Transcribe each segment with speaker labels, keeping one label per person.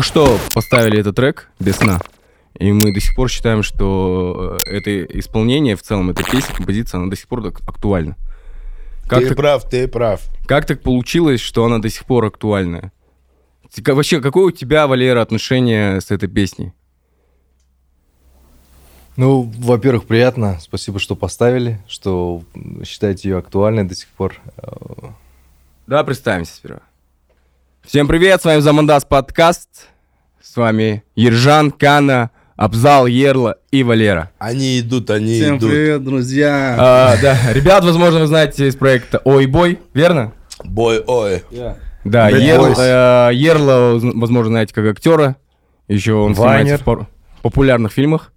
Speaker 1: Только что поставили этот трек без сна. И мы до сих пор считаем, что э, это исполнение в целом, эта песня, композиция, она до сих пор так актуальна. Как
Speaker 2: ты
Speaker 1: так,
Speaker 2: прав, ты прав.
Speaker 1: как так получилось, что она до сих пор? Ты ка- Вообще, какое у тебя, Валера, отношение с этой песней?
Speaker 3: Ну, во-первых, приятно. Спасибо, что поставили, что считаете ее актуальной до сих пор.
Speaker 1: Да, представимся сперва. Всем привет, с вами Замандас подкаст. С вами Ержан, Кана, Абзал, Ерла и Валера.
Speaker 2: Они идут, они
Speaker 4: Всем
Speaker 2: идут.
Speaker 4: привет, друзья!
Speaker 1: А, да, ребят, возможно, вы знаете из проекта Ой Бой, верно?
Speaker 2: Бой, ой.
Speaker 1: Да,
Speaker 4: Bad
Speaker 1: Ерл- э, Ерла, возможно, знаете как актера. Еще он снимается в пар- популярных фильмах.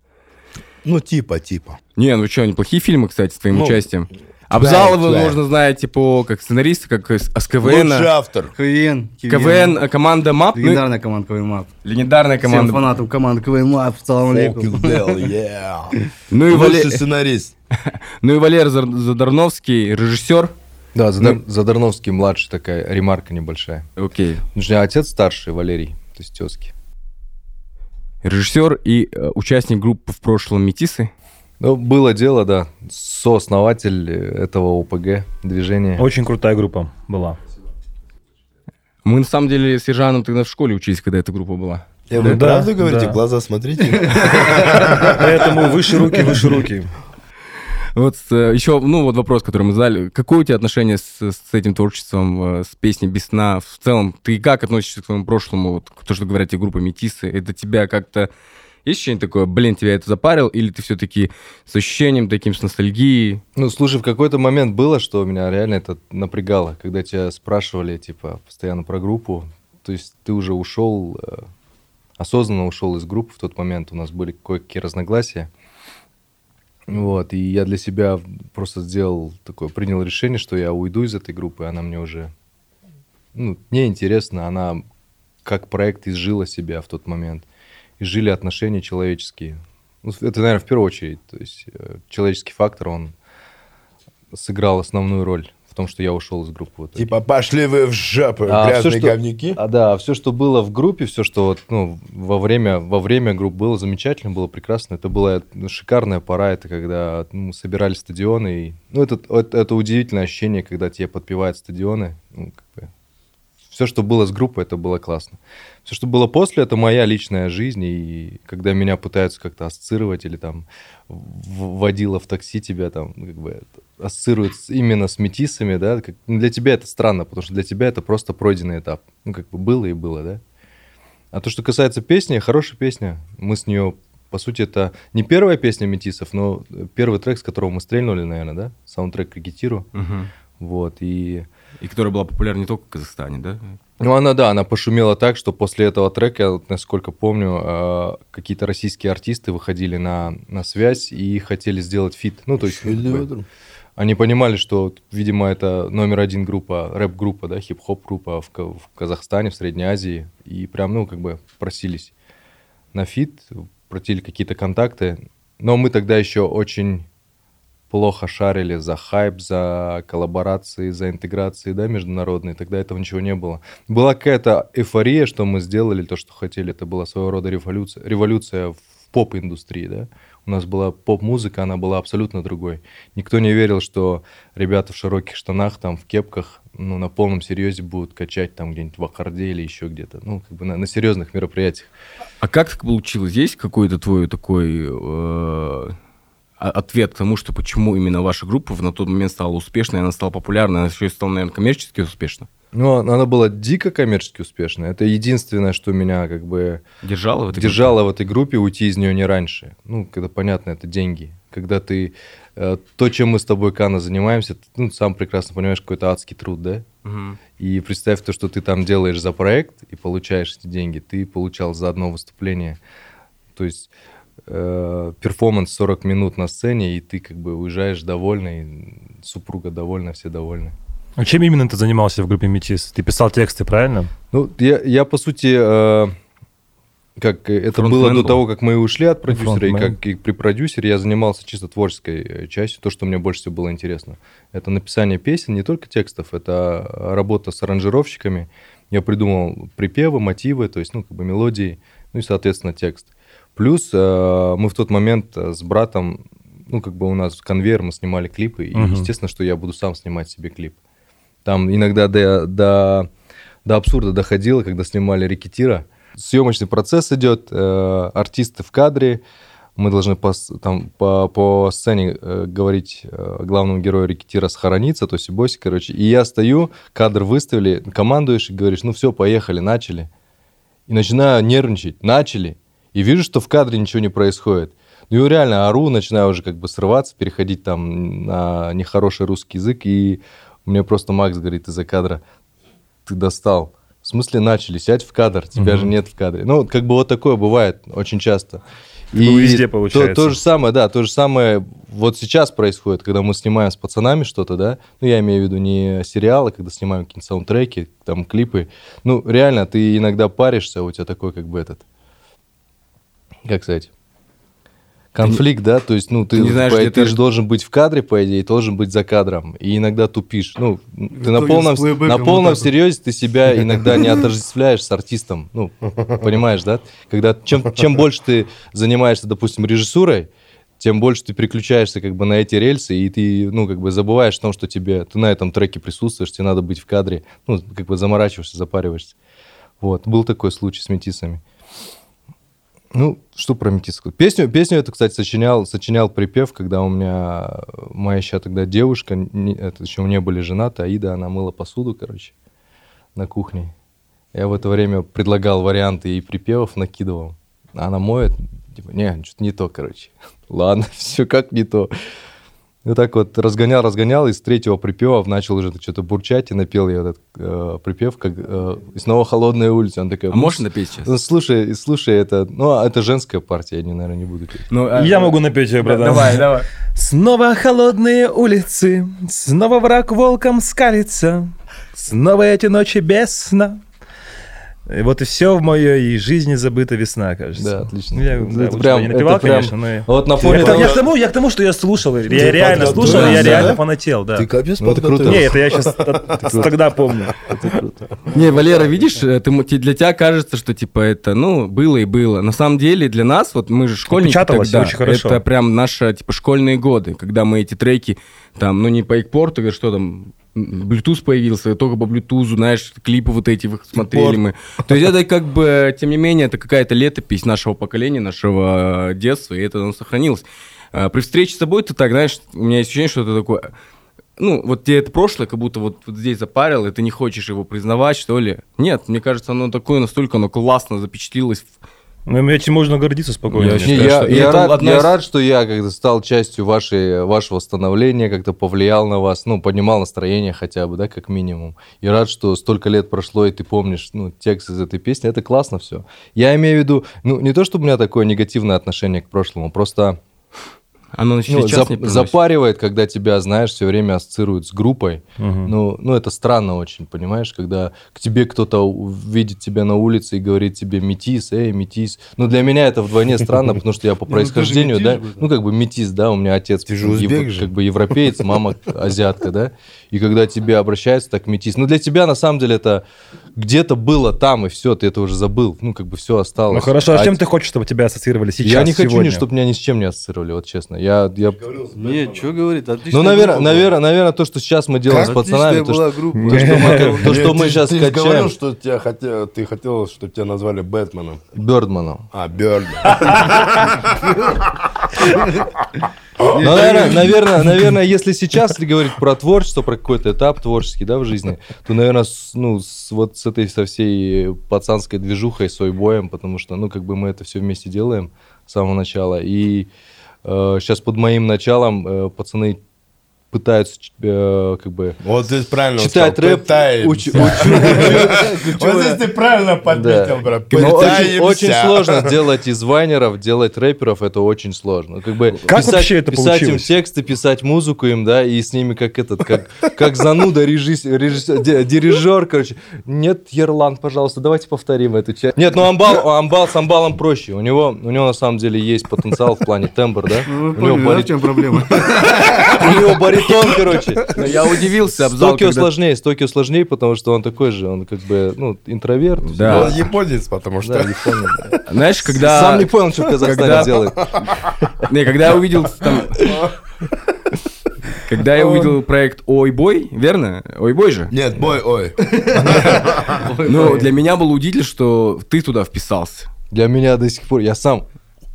Speaker 2: Ну, типа, типа.
Speaker 1: Не, ну что, неплохие фильмы, кстати, с твоим
Speaker 2: Ну,
Speaker 1: участием. Абзала вы,
Speaker 2: да.
Speaker 1: возможно, знаете по как сценарист, как с
Speaker 2: Лучший
Speaker 1: КВН.
Speaker 2: автор.
Speaker 4: КВН.
Speaker 1: КВН, э, команда МАП. ну,
Speaker 4: Легендарная команда КВН МАП.
Speaker 1: легендарная
Speaker 4: Всем
Speaker 1: команда.
Speaker 4: фанатам команды КВН МАП, салам алейкум.
Speaker 2: Yeah.
Speaker 1: Ну и, Вале-
Speaker 2: Лучший сценарист.
Speaker 1: ну и Валер Задарновский, режиссер.
Speaker 3: Да, Задар- Задарновский младший такая ремарка небольшая.
Speaker 1: Окей.
Speaker 3: Меня отец старший, Валерий, то есть тезки.
Speaker 1: Режиссер и э, участник группы в прошлом Метисы.
Speaker 3: Ну, было дело, да, сооснователь этого ОПГ движения.
Speaker 5: Очень крутая группа была.
Speaker 1: Мы на самом деле с Ержаном тогда в школе учились, когда эта группа была.
Speaker 2: Э, Вы
Speaker 5: Да,
Speaker 2: правду говорите?
Speaker 5: да.
Speaker 2: Глаза смотрите.
Speaker 5: Поэтому выше руки, выше руки.
Speaker 1: Вот э, еще, ну вот вопрос, который мы задали. Какое у тебя отношение с, с этим творчеством, э, с песней «Без сна» в целом? Ты как относишься к своему прошлому? Вот то, что говорят тебе группа Метисы, это тебя как-то... Есть ощущение такое, блин, тебя это запарил? Или ты все-таки с ощущением таким, с ностальгией?
Speaker 3: Ну, слушай, в какой-то момент было, что меня реально это напрягало, когда тебя спрашивали, типа, постоянно про группу. То есть ты уже ушел, э, осознанно ушел из группы в тот момент, у нас были кое-какие разногласия. Вот, и я для себя просто сделал такое, принял решение, что я уйду из этой группы, она мне уже, ну, неинтересна, она как проект изжила себя в тот момент. Изжили отношения человеческие. Ну, это, наверное, в первую очередь. То есть э, человеческий фактор, он сыграл основную роль в том, что я ушел из группы. в итоге.
Speaker 2: Типа, пошли вы в жопу,
Speaker 3: А
Speaker 2: грязные
Speaker 3: всё, что-
Speaker 2: говнюки.
Speaker 3: А да, все, что было в группе, все, что вот, ну, во время, во время групп было замечательно, было прекрасно. Это была шикарная пора, это когда ну, собирали стадионы. И, ну, это, это, это удивительное ощущение, когда тебе подпевают стадионы. Ну, как бы, все, что было с группой, это было классно. Все, что было после, это моя личная жизнь. И когда меня пытаются как-то ассоциировать или там водила в такси тебя там, ну, как бы, ассоциируют именно с метисами, да, как- ну, для тебя это странно, потому что для тебя это просто пройденный этап. Ну, как бы было и было, да. А то, что касается песни, хорошая песня. Мы с нее, по сути, это не первая песня метисов, но первый трек, с которого мы стрельнули, наверное, да? Саундтрек к «Рекетиру». Вот, и...
Speaker 1: И которая была популярна не только в Казахстане, да?
Speaker 3: Ну, она, да, она пошумела так, что после этого трека, насколько помню, э, какие-то российские артисты выходили на, на связь и хотели сделать feat. Ну, то есть, бы, они понимали, что, видимо, это номер один группа, рэп-группа, да, хип-хоп группа в, в Казахстане, в Средней Азии, и прям, ну, как бы просились на feat, протили какие-то контакты, но мы тогда еще очень плохо шарили за хайп, за коллаборации, за интеграции, да, международные, тогда этого ничего не было. Была какая-то эйфория, что мы сделали то, что хотели, это была своего рода революция, революция в поп-индустрии, да. У нас была поп-музыка, она была абсолютно другой. Никто не верил, что ребята в широких штанах, там, в кепках, ну, на полном серьезе будут качать там где-нибудь в Аккорде или еще где-то, ну, как бы на, на серьезных мероприятиях.
Speaker 1: А как так получилось? Есть какой-то твой такой э, ответ к тому, что почему именно ваша группа на тот момент стала успешной, она стала популярной, она еще и стала, наверное, коммерчески успешна?
Speaker 3: Ну, она была дико коммерчески успешная. Это единственное, что меня как бы
Speaker 1: Держала в этой
Speaker 3: держала в этой группе, уйти из нее не раньше. Ну, когда понятно, это деньги. Когда ты... э, то, чем мы с тобой, Кана, занимаемся, ты, ну, сам прекрасно понимаешь, какой-то адский труд, да?
Speaker 1: группе? Мгм.
Speaker 3: И представь то, что ты там делаешь за проект и получаешь эти деньги, ты получал за одно выступление. То есть перформанс 40 минут на сцене, и ты как бы уезжаешь довольный, супруга довольна, все довольны.
Speaker 5: А чем именно ты занимался в группе Метис? Ты писал тексты, правильно?
Speaker 3: Ну, я, я по сути, э, как э, это
Speaker 1: Фронтмен
Speaker 3: было до
Speaker 1: был.
Speaker 3: того, как мы ушли от продюсера, и
Speaker 5: Фронтмен.
Speaker 3: как и при продюсере я занимался чисто творческой э, частью, то, что мне больше всего было интересно. Это написание песен, не только текстов, это работа с аранжировщиками, Я придумал припевы, мотивы, то есть, ну, как бы мелодии, ну и, соответственно, текст. Плюс э, мы в тот момент э, с братом, ну, как бы у нас конвейер, мы снимали клипы, и,
Speaker 5: Мгм.
Speaker 3: естественно, что я буду сам снимать себе клип. Там иногда до, до, до абсурда доходило, когда снимали «Рекетира». Съемочный процесс идет, э, артисты в кадре, мы должны по, там, по, по сцене э, говорить э, главному герою «Рекетира» схорониться, то есть босик, короче. И я стою, кадр выставили, командуешь и говоришь, ну все, поехали, начали. И начинаю нервничать, начали. И вижу, что в кадре ничего не происходит. Ну и реально ору, начинаю уже как бы срываться, переходить там на нехороший русский язык. И мне просто Макс говорит из-за кадра, ты достал. В смысле начали, сядь в кадр, тебя же нет в кадре. Ну, как бы вот такое бывает очень часто.
Speaker 5: Ну, везде
Speaker 3: то-
Speaker 5: получается.
Speaker 3: То, же самое, да, то же самое вот сейчас происходит, когда мы снимаем с пацанами что-то, да, ну, я имею в виду не сериалы, когда снимаем какие-то саундтреки, там, клипы. Ну, реально, ты иногда паришься, у тебя такой, как бы, этот, как сказать, конфликт, да, то есть, ну, ты,
Speaker 1: ты не знаешь,
Speaker 3: по- ты
Speaker 1: ты-
Speaker 3: же должен быть в кадре, по идее, должен быть за кадром, и иногда тупишь, ну, ты на полном, на полном серьезе ты себя иногда не отождествляешь с артистом, ну, понимаешь, да, когда, чем, чем больше ты занимаешься, допустим, режиссурой, тем больше ты переключаешься как бы на эти рельсы, и ты, ну, как бы забываешь о том, что тебе, ты на этом треке присутствуешь, тебе надо быть в кадре, ну, как бы заморачиваешься, запариваешься. Вот, был такой случай с метисами. Ну, что про сказать? Песню, песню эту, кстати, сочинял, сочинял припев, когда у меня моя еще тогда девушка, не- это еще не были женаты, Аида, она мыла посуду, короче, на кухне. Я в это время предлагал варианты ей припевов, накидывал. Она моет, типа, не, что-то не то, короче. Ладно, все как не то. И так вот разгонял, разгонял, и с третьего припева начал уже что-то бурчать, и напел я этот э, припев, как э, «И снова холодная улица». Он такой,
Speaker 1: А можешь напеть сейчас?
Speaker 3: ну, слушай, слушай, это, ну, а это женская партия, я, не, наверное, не буду петь.
Speaker 1: Ну, а-
Speaker 5: Я могу напеть ее, братан.
Speaker 1: Давай, давай.
Speaker 5: Снова холодные улицы, снова враг волком скалится, снова эти ночи без сна. И вот и все в моей жизни забыта весна, кажется.
Speaker 3: Да, отлично.
Speaker 5: Я,
Speaker 3: Это
Speaker 5: да, лучше
Speaker 3: прям-
Speaker 5: я не
Speaker 3: это
Speaker 5: напевал,
Speaker 3: прям-
Speaker 5: конечно, но... я-
Speaker 3: Вот на фоне
Speaker 5: Это
Speaker 3: того-
Speaker 5: я, к тому, я к тому, что я слушал, я реально
Speaker 2: подготовился,
Speaker 5: слушал, я
Speaker 2: да?
Speaker 5: реально фанател, да.
Speaker 2: Ты капец
Speaker 3: Ну, это круто.
Speaker 2: подготовился.
Speaker 5: Не, это я сейчас тогда помню.
Speaker 1: Не, Валера, видишь, э, ты, для тебя кажется, что типа это, ну, было и было. На самом деле для нас, вот мы же школьники тогда,
Speaker 5: очень хорошо.
Speaker 1: это прям наши, типа, школьные годы, когда мы эти треки, там, ну, не по экпорту, говорят, что там, Bluetooth появился, только по Bluetooth, знаешь, клипы вот эти смотрели мы. То есть это как бы, тем не менее, это какая-то летопись нашего поколения, нашего детства, и это оно сохранилось. А При встрече с собой ты так, знаешь, у меня есть ощущение, что это такое, ну, вот тебе это прошлое, как будто вот, вот здесь запарил, и ты не хочешь его признавать, что ли. Нет, мне кажется, оно такое, настолько оно классно запечатлилось. в-
Speaker 5: Ну, этим можно гордиться спокойно.
Speaker 1: Я считаю,
Speaker 3: я,
Speaker 1: и
Speaker 3: я рад,
Speaker 1: одна
Speaker 3: я рад, что я как-то стал частью вашей, вашего становления, как-то повлиял на вас, ну, поднимал настроение хотя бы, да, как минимум. И рад, что столько лет прошло, и ты помнишь, ну, текст из этой песни, это классно все. Я имею в виду, ну, не то, чтобы у меня такое негативное отношение к прошлому, просто
Speaker 1: Оно
Speaker 3: ну,
Speaker 1: сейчас
Speaker 3: зап- запаривает, когда тебя, знаешь, все время ассоциируют с группой.
Speaker 5: Мгм.
Speaker 3: Ну, ну, это странно очень, понимаешь, когда к тебе кто-то видит тебя на улице и говорит тебе метис, эй, метис. Ну, для меня это вдвойне странно, потому что я по
Speaker 4: Ну,
Speaker 3: происхождению, да, ну, как бы метис, да, у меня отец как бы европеец, мама азиатка, да, и когда тебе обращаются так метис, ну, для тебя, на самом деле, это где-то было там, и все, ты это уже забыл, ну, как бы все осталось.
Speaker 5: Ну хорошо, а с чем ты хочешь, чтобы тебя ассоциировали сейчас,
Speaker 3: Я не хочу, чтобы меня ни с чем не ассоциировали, вот честно. Я, я...
Speaker 4: Нет, что говорит? Отличная
Speaker 3: Ну, наверное, наверное, наверное, то, что сейчас мы делаем с пацанами, то,
Speaker 4: была
Speaker 3: что,
Speaker 4: группа.
Speaker 3: то, что мы, то, что мы
Speaker 2: Ты-
Speaker 3: сейчас
Speaker 2: Ты
Speaker 3: качаем
Speaker 2: говорил, что тебя хотел, ты хотел, чтобы тебя назвали Бэтменом.
Speaker 3: Бёрдманом.
Speaker 2: А, Бёрд.
Speaker 3: Ну, наверное, наверное, наверное, если сейчас говорить про творчество, про какой-то этап творческий, да, в жизни, то, наверное, с- ну, с, вот с этой, со всей пацанской движухой, с боем, потому что, ну, как бы мы это все вместе делаем с самого начала. И сейчас под моим началом э, пацаны пытаются, э, как бы,
Speaker 2: Вот здесь правильно
Speaker 3: читать
Speaker 2: сказал,
Speaker 3: рэп,
Speaker 2: пытаемся.
Speaker 3: уч- учу-
Speaker 2: Вот здесь ты правильно подметил,
Speaker 3: Да.
Speaker 2: брат.
Speaker 3: Очень, очень сложно делать из вайнеров, делать рэперов, это очень сложно. Как бы
Speaker 5: Как
Speaker 3: писать,
Speaker 5: вообще это
Speaker 3: писать им тексты, писать музыку им, да, и с ними как этот, как, как зануда режиссер, режиссер- ди- дирижер, короче. Нет, Ерлан, пожалуйста, давайте повторим эту часть. Нет, ну Амбал, Амбал с Амбалом проще. У него, у него на самом деле есть потенциал в плане тембр, да?
Speaker 4: Ну, Вы
Speaker 3: него
Speaker 4: поняли, да, в
Speaker 3: барит-
Speaker 4: чем проблема?
Speaker 3: у него баритон Бетон, короче.
Speaker 1: Но я удивился,
Speaker 3: С Токио
Speaker 1: когда-
Speaker 3: сложнее, с Токио сложнее, потому что он такой же, он как бы, ну, интроверт.
Speaker 1: Да.
Speaker 2: Он японец, потому что...
Speaker 3: Да, японец.
Speaker 1: Знаешь, когда...
Speaker 3: Сам не понял, что в Казахстане
Speaker 1: когда-
Speaker 3: делает.
Speaker 1: Не, когда я увидел там... Когда я увидел проект Ой Бой, верно? Ой Бой же?
Speaker 2: Нет, бой, ой.
Speaker 1: Ну, для меня было удивительно, что ты туда вписался.
Speaker 3: Для меня до сих пор, я сам.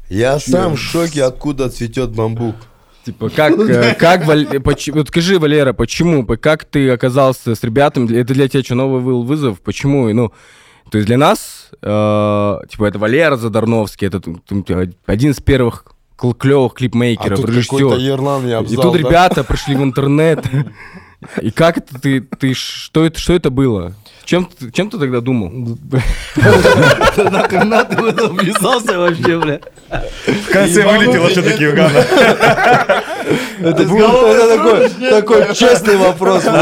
Speaker 2: Я сам в шоке, откуда цветет бамбук.
Speaker 1: Типа, как, э, как, Валь- поч- вот скажи, Валера, почему, По- как ты оказался с ребятами, это для тебя что, новый был вызов, почему, ну, то есть для нас, э, типа, это Валера Задарновский, это м, один из первых кл- клевых
Speaker 2: А
Speaker 1: клипмейкеров,
Speaker 2: тут
Speaker 1: режиссер. И тут ребята пришли в интернет. И как это ты, ты, что это, что это было? Чем, ты- чем ты тогда думал?
Speaker 4: Нахрена ты в это вписался вообще, бля?
Speaker 5: В конце вылетело все-таки у Гана.
Speaker 3: Это, это такой, честный вопрос. был.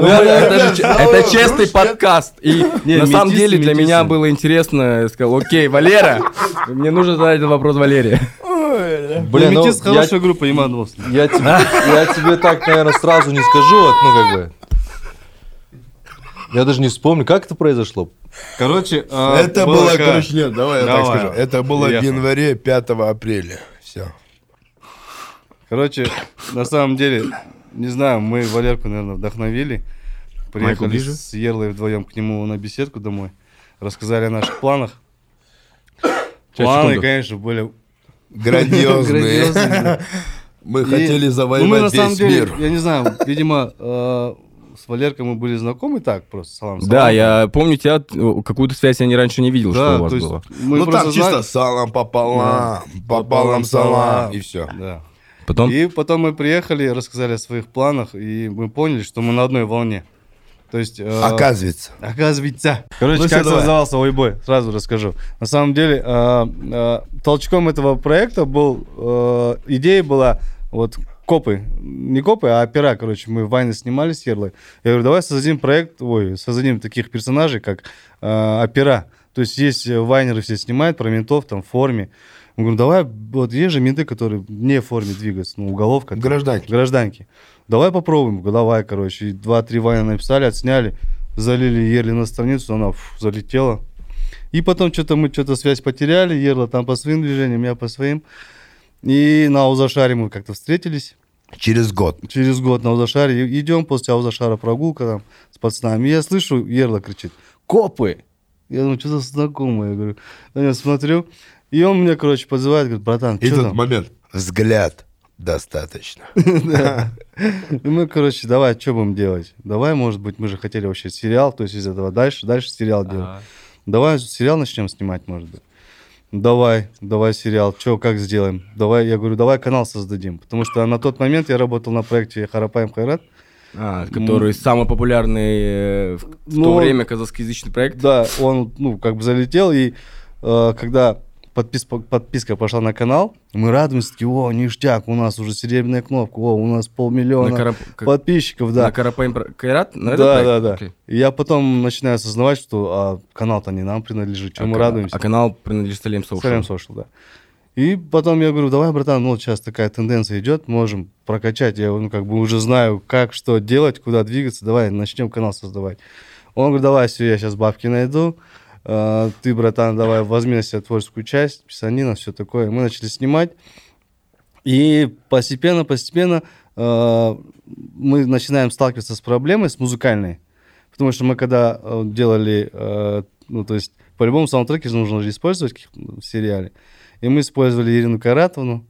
Speaker 1: Ну, это, честный подкаст. И на самом деле для меня было интересно. Я сказал, окей, Валера, мне нужно задать этот вопрос Валере.
Speaker 3: Блин, ну,
Speaker 4: хорошая группа, Иманов.
Speaker 3: я тебе, я тебе так, наверное, сразу не скажу, вот, ну, как бы. Я даже не вспомню, как это произошло.
Speaker 4: Короче, а,
Speaker 2: Это было, короче, нет, давай я так скажу. Это было в январе 5 апреля. Все.
Speaker 4: Короче, на самом деле, не знаю, мы Валерку, наверное, вдохновили. Приехали с Ерлой вдвоем к нему на беседку домой. Рассказали о наших планах. Планы, конечно, были
Speaker 2: Грандиозные. Мы хотели
Speaker 4: ну,
Speaker 2: завоевать весь мир.
Speaker 4: я не знаю, видимо, э, с Валеркой мы были знакомы так, просто салам
Speaker 1: Да,
Speaker 4: салам.
Speaker 1: я помню тебя, какую-то связь я не раньше не видел, что
Speaker 4: Да,
Speaker 1: у вас было.
Speaker 4: мы
Speaker 2: Ну там чисто
Speaker 4: знали-
Speaker 2: салом пополам, пополам салам, и все.
Speaker 4: Да.
Speaker 1: Потом,
Speaker 4: И потом мы приехали, рассказали о своих планах, и мы поняли, что мы на одной волне. То есть... э,
Speaker 2: Оказывается.
Speaker 4: Оказывается. Короче,
Speaker 2: Ну
Speaker 4: как
Speaker 2: давай.
Speaker 4: создавался Ойбой, сразу расскажу. На самом деле, э, э, толчком этого проекта был, э, идея была, вот, копы, не копы, а опера, короче, мы вайны снимали с Ерлой. Я говорю, давай создадим проект, ой, создадим таких персонажей, как э, опера. То есть есть э, вайнеры все снимают про ментов там в форме. Мы говорим, давай, вот есть же менты, которые не в форме двигаются, ну, уголовка. там,
Speaker 2: Гражданки.
Speaker 4: гражданки. Давай попробуем. Давай, короче. Два-три вайна написали, отсняли, залили Ерли на страницу, она фу, залетела. И потом что-то мы что-то связь потеряли, Ерла там по своим движениям, я по своим. И на Аузашаре мы как-то встретились.
Speaker 2: Через год.
Speaker 4: Через год на Аузашаре и- идем после Аузашара прогулка там с пацанами. Я слышу, Ерла кричит, копы! Я думаю, что-то знакомое. Я говорю, на него смотрю. И он меня, короче, подзывает, говорит, братан,
Speaker 2: И
Speaker 4: что
Speaker 2: тут
Speaker 4: там?
Speaker 2: момент. Взгляд достаточно.
Speaker 4: И мы, короче, давай, что будем делать? Давай, может быть, мы же хотели вообще сериал, то есть из этого дальше, дальше сериал делать. Давай сериал начнем снимать, может быть. Давай, давай сериал. Че, как сделаем? Давай, я говорю, давай канал создадим. Потому что на тот момент я работал на проекте Харапаем Хайрат.
Speaker 1: а, который самый популярный э, в, в то
Speaker 4: Ну,
Speaker 1: время казахскоязычный проект.
Speaker 4: Да, он, ну, как бы залетел, и э, когда подпис- подписка пошла на канал, мы радуемся, такие, о, ништяк, у нас уже серебряная кнопка, о, у нас полмиллиона
Speaker 1: На Карап-
Speaker 4: подписчиков, да.
Speaker 1: На Карапаим Про- Кайрат? На
Speaker 4: Да, да, да. И я потом начинаю осознавать, что а, канал-то не нам принадлежит, чем
Speaker 1: А
Speaker 4: мы
Speaker 1: ка-
Speaker 4: радуемся.
Speaker 1: А канал принадлежит Салем Social.
Speaker 4: Салем Social, да. И потом я говорю, давай, братан, ну вот сейчас такая тенденция идет, можем прокачать. Я ну, как бы уже знаю, как, что делать, куда двигаться, давай начнем канал создавать. Он говорит, давай, все, я сейчас бабки найду. А, ты, братан, давай возьми на себя творческую часть, писанина, все такое. Мы начали снимать. И постепенно, постепенно э, мы начинаем сталкиваться с проблемой, с музыкальной. Потому что мы когда э, делали, э, ну, то есть, по-любому саундтреки же нужно же использовать в сериале. И мы использовали Ирину Каратовну.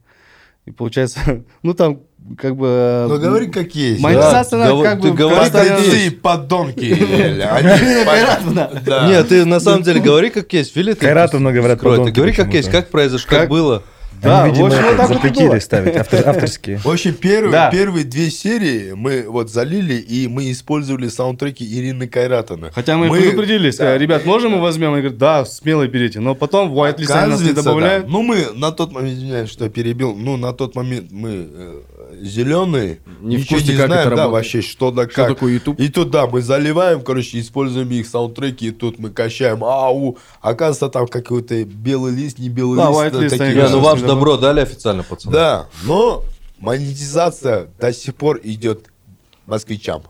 Speaker 4: И получается, ну, там как бы...
Speaker 2: Ну говори как есть.
Speaker 4: Монетизация,
Speaker 3: Да,
Speaker 4: она
Speaker 3: гов-
Speaker 4: как
Speaker 3: ты
Speaker 4: бы...
Speaker 3: говори, как
Speaker 2: Простые подонки.
Speaker 3: Нет, ты на самом деле говори как есть. Ты
Speaker 5: Кайратовна, говорят, подонки
Speaker 3: говори как есть, как произошло, Как- было.
Speaker 4: Да,
Speaker 5: Они, видимо,
Speaker 4: в общем, вот так вот и
Speaker 5: запретили
Speaker 4: было.
Speaker 5: ставить автор- авторские.
Speaker 2: В общем, первые,
Speaker 4: Да.
Speaker 2: первые две серии мы вот залили, и мы использовали саундтреки Ирины Кайратовны.
Speaker 4: Хотя мы,
Speaker 2: Мы-
Speaker 4: предупредили, сказали,
Speaker 2: да.
Speaker 4: ребят, можем мы возьмем? Они говорят, да, смело берите. Но потом в whitelist они нас не добавляют.
Speaker 2: да. Ну, мы на тот момент, извиняюсь, что я перебил, ну, на тот момент мы зеленые,
Speaker 1: Не в
Speaker 2: ничего
Speaker 1: курсе,
Speaker 2: не
Speaker 1: как
Speaker 2: знаем,
Speaker 1: это
Speaker 2: да,
Speaker 1: работает.
Speaker 2: вообще, что да
Speaker 1: Что
Speaker 2: как.
Speaker 1: такое YouTube?
Speaker 2: И тут, да, мы заливаем, короче, используем их саундтреки, и тут мы качаем, ау, оказывается, там какой-то белый лист, не белый
Speaker 4: Да,
Speaker 2: лист.
Speaker 4: white list,
Speaker 2: такие вот.
Speaker 3: ну
Speaker 4: Да.
Speaker 3: Добро дали официально, пацаны.
Speaker 2: Да, но монетизация до сих пор идет москвичам.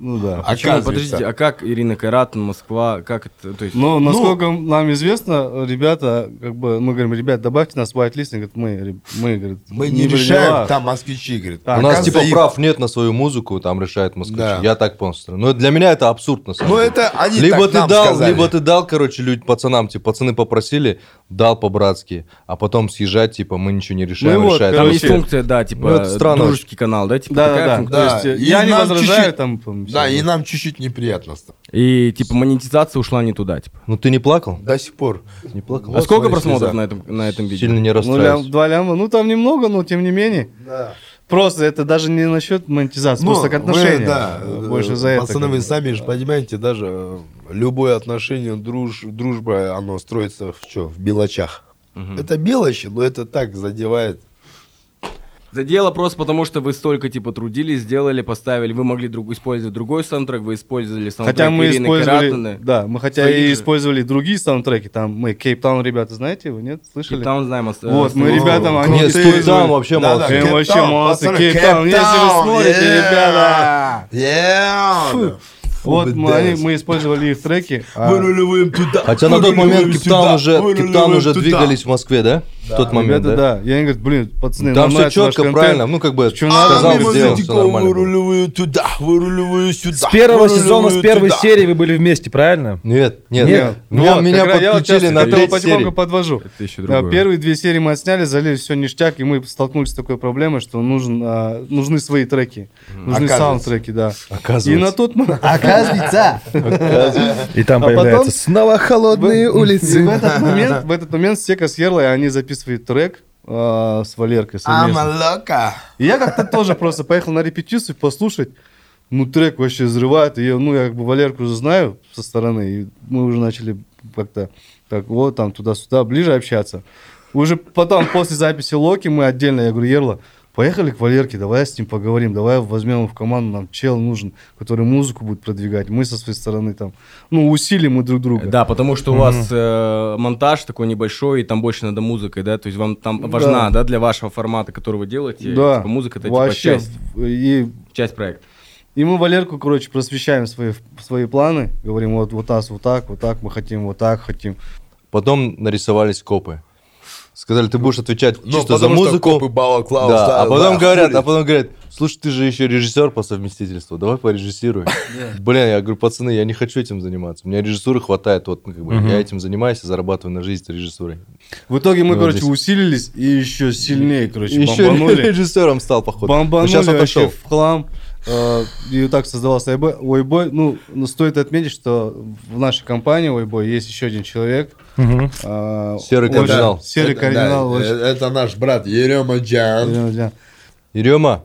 Speaker 4: Ну да.
Speaker 2: А? Оказывается.
Speaker 1: Подождите, а как Ирина Кайратовна, Москва, как это, то есть...
Speaker 4: Но, насколько нам известно, ребята, как бы, мы говорим, ребят, добавьте нас в whitelist, они говорят, мы, мы, говорит,
Speaker 2: Мы не,
Speaker 4: при
Speaker 2: решаем,
Speaker 4: делах.
Speaker 2: там москвичи, говорит.
Speaker 4: Так,
Speaker 3: У нас типа
Speaker 2: их-
Speaker 3: прав нет на свою музыку, там решает москвичи.
Speaker 2: Да.
Speaker 3: Я так понял. Но для меня это абсурд на самом
Speaker 2: Ну
Speaker 3: деле.
Speaker 2: это они
Speaker 3: либо
Speaker 2: так
Speaker 3: ты
Speaker 2: нам
Speaker 3: дал,
Speaker 2: сказали.
Speaker 3: либо ты дал, короче, людь, пацанам, типа, пацаны попросили, дал по-братски, а потом съезжать, типа, мы ничего не решаем,
Speaker 4: Ну вот,
Speaker 3: решает
Speaker 1: Там
Speaker 4: короче,
Speaker 1: есть функция, да, типа,
Speaker 3: Ну, это странно
Speaker 1: дружеский канал, да, типа
Speaker 4: Да,
Speaker 1: такая
Speaker 4: да,
Speaker 1: функция?
Speaker 2: Да,
Speaker 4: То есть,
Speaker 2: и
Speaker 4: я не возражаю,
Speaker 2: чуть-чуть-
Speaker 4: там, там,
Speaker 2: Да,
Speaker 4: всё.
Speaker 2: и нам чуть-чуть неприятно стало.
Speaker 1: И, типа, монетизация ушла не туда, типа.
Speaker 3: Ну ты не плакал?
Speaker 2: До сих пор.
Speaker 3: Не плакал?
Speaker 1: а сколько
Speaker 2: смотри,
Speaker 1: просмотров
Speaker 2: слеза.
Speaker 1: на этом, на этом видео?
Speaker 3: Сильно не
Speaker 4: Ну, лям,
Speaker 3: расстраивался.
Speaker 4: два ляма, ну там немного, но тем не менее.
Speaker 2: Да.
Speaker 4: Просто это даже не насчет монетизации,
Speaker 2: Ну,
Speaker 4: просто к
Speaker 2: мы,
Speaker 4: отношениям.
Speaker 2: да,
Speaker 4: Больше
Speaker 2: э,
Speaker 4: за это.
Speaker 2: Пацаны, вы сами же понимаете, даже э, любое отношение, друж, дружба, оно строится в что? В мелочах. Это мелочи, но это так задевает.
Speaker 1: Задело просто потому, что вы столько, типа, трудились, сделали, поставили. Вы могли друг, использовать другой саундтрек, вы использовали саундтрек
Speaker 4: Хотя мы
Speaker 1: Ирины
Speaker 4: использовали,
Speaker 1: Кайратовны.
Speaker 4: да, мы хотя
Speaker 1: Своих
Speaker 4: и
Speaker 1: же.
Speaker 4: использовали другие саундтреки, там мы Кейптаун, ребята, знаете его, нет? Слышали?
Speaker 1: Кейптаун знаем. ос-
Speaker 4: Вот, мы ребятам, они
Speaker 3: Нет, Кейптаун вообще
Speaker 2: Да,
Speaker 3: молодцы.
Speaker 2: да,
Speaker 4: Э, вообще
Speaker 2: Кейптаун,
Speaker 4: молодцы, Кейптаун, если вы
Speaker 2: Кейптаун,
Speaker 4: смотрите,
Speaker 2: yeah,
Speaker 4: ребята.
Speaker 2: yeah.
Speaker 4: Вот мы, мы использовали их треки. а.
Speaker 3: Хотя на тот момент
Speaker 2: сюда,
Speaker 3: уже,
Speaker 2: выруливаем
Speaker 3: уже двигались в Москве, да? В тот момент,
Speaker 4: Ребята,
Speaker 3: да?
Speaker 4: да. И они говорят, блин, пацаны,
Speaker 3: Там все четко,
Speaker 4: контент.
Speaker 3: правильно. Ну, как бы
Speaker 4: Чё
Speaker 2: А,
Speaker 4: надо,
Speaker 3: сказал,
Speaker 4: мы
Speaker 3: сделал, все нормально.
Speaker 2: выруливаю туда, выруливаю сюда.
Speaker 5: С первого сезона, с первой
Speaker 2: туда.
Speaker 5: серии вы были вместе, правильно?
Speaker 3: Нет, нет,
Speaker 4: Нет.
Speaker 3: Меня,
Speaker 4: Вот,
Speaker 3: меня
Speaker 4: я
Speaker 3: подключили на третьей
Speaker 4: потихоньку
Speaker 3: серии.
Speaker 4: подвожу.
Speaker 1: Это еще
Speaker 4: Да, первые две серии мы отсняли, залили все ништяк, и мы столкнулись с такой проблемой, что нужен, а, нужны свои треки, нужны
Speaker 2: Оказывается.
Speaker 4: саундтреки, да. И
Speaker 3: Оказывается.
Speaker 4: на тот момент...
Speaker 5: И там
Speaker 4: А
Speaker 5: появляется
Speaker 4: потом-
Speaker 5: снова холодные
Speaker 4: И
Speaker 5: улицы.
Speaker 4: в этот момент, в этот момент Сека записывают трек а, с Валеркой совместно.
Speaker 2: Ама лока.
Speaker 4: И я как-то тоже просто поехал на репетицию послушать. Ну, трек вообще взрывает. И я, ну, я как бы Валерку уже знаю со стороны. И мы уже начали как-то так вот там туда-сюда ближе общаться. Уже потом, после записи Локи, мы отдельно, я говорю, Ерла, поехали к Валерке, давай с ним поговорим, давай возьмем его в команду, нам чел нужен, который музыку будет продвигать. Мы со своей стороны там, ну, усилим мы друг друга.
Speaker 1: Да, потому что у вас э, монтаж такой небольшой, и там больше надо музыкой, да? То есть вам там важна, да, для вашего формата, который вы делаете,
Speaker 4: Да.
Speaker 1: типа музыка это
Speaker 4: Вообще.
Speaker 1: типа часть,
Speaker 4: И
Speaker 1: часть проекта.
Speaker 4: И мы Валерку, короче, просвещаем свои, свои планы. Говорим, вот, вот нас вот так, вот так, мы хотим, вот так хотим.
Speaker 3: Потом нарисовались копы. Сказали, ты будешь отвечать
Speaker 2: Ну,
Speaker 3: чисто за
Speaker 2: потому что
Speaker 3: музыку.
Speaker 2: копы Балаклава
Speaker 3: Да, а
Speaker 2: ставят,
Speaker 3: потом
Speaker 2: да,
Speaker 3: говорят,
Speaker 2: хули.
Speaker 3: а потом говорят, слушай, ты же еще режиссер по совместительству, давай порежиссируй. Блин, я говорю, пацаны, я не хочу этим заниматься. У меня режиссуры хватает, вот, ну, как бы, я этим занимаюсь и зарабатываю на жизнь режиссурой.
Speaker 4: В итоге мы,
Speaker 3: Ну,
Speaker 4: короче,
Speaker 3: здесь-
Speaker 4: усилились и еще сильнее, короче,
Speaker 3: Еще
Speaker 4: бомбанули.
Speaker 3: режиссером стал, походу.
Speaker 4: Бомбанули
Speaker 3: сейчас
Speaker 4: вообще в хлам. Э, И так создавался Ойбой. Ойбой. Ну, но стоит отметить, что в нашей компании Ойбой есть еще один человек. Э,
Speaker 3: Серый кардинал.
Speaker 4: Серый
Speaker 2: Это,
Speaker 4: кардинал.
Speaker 2: да, Это наш брат Ерема Джан.
Speaker 3: Ерема,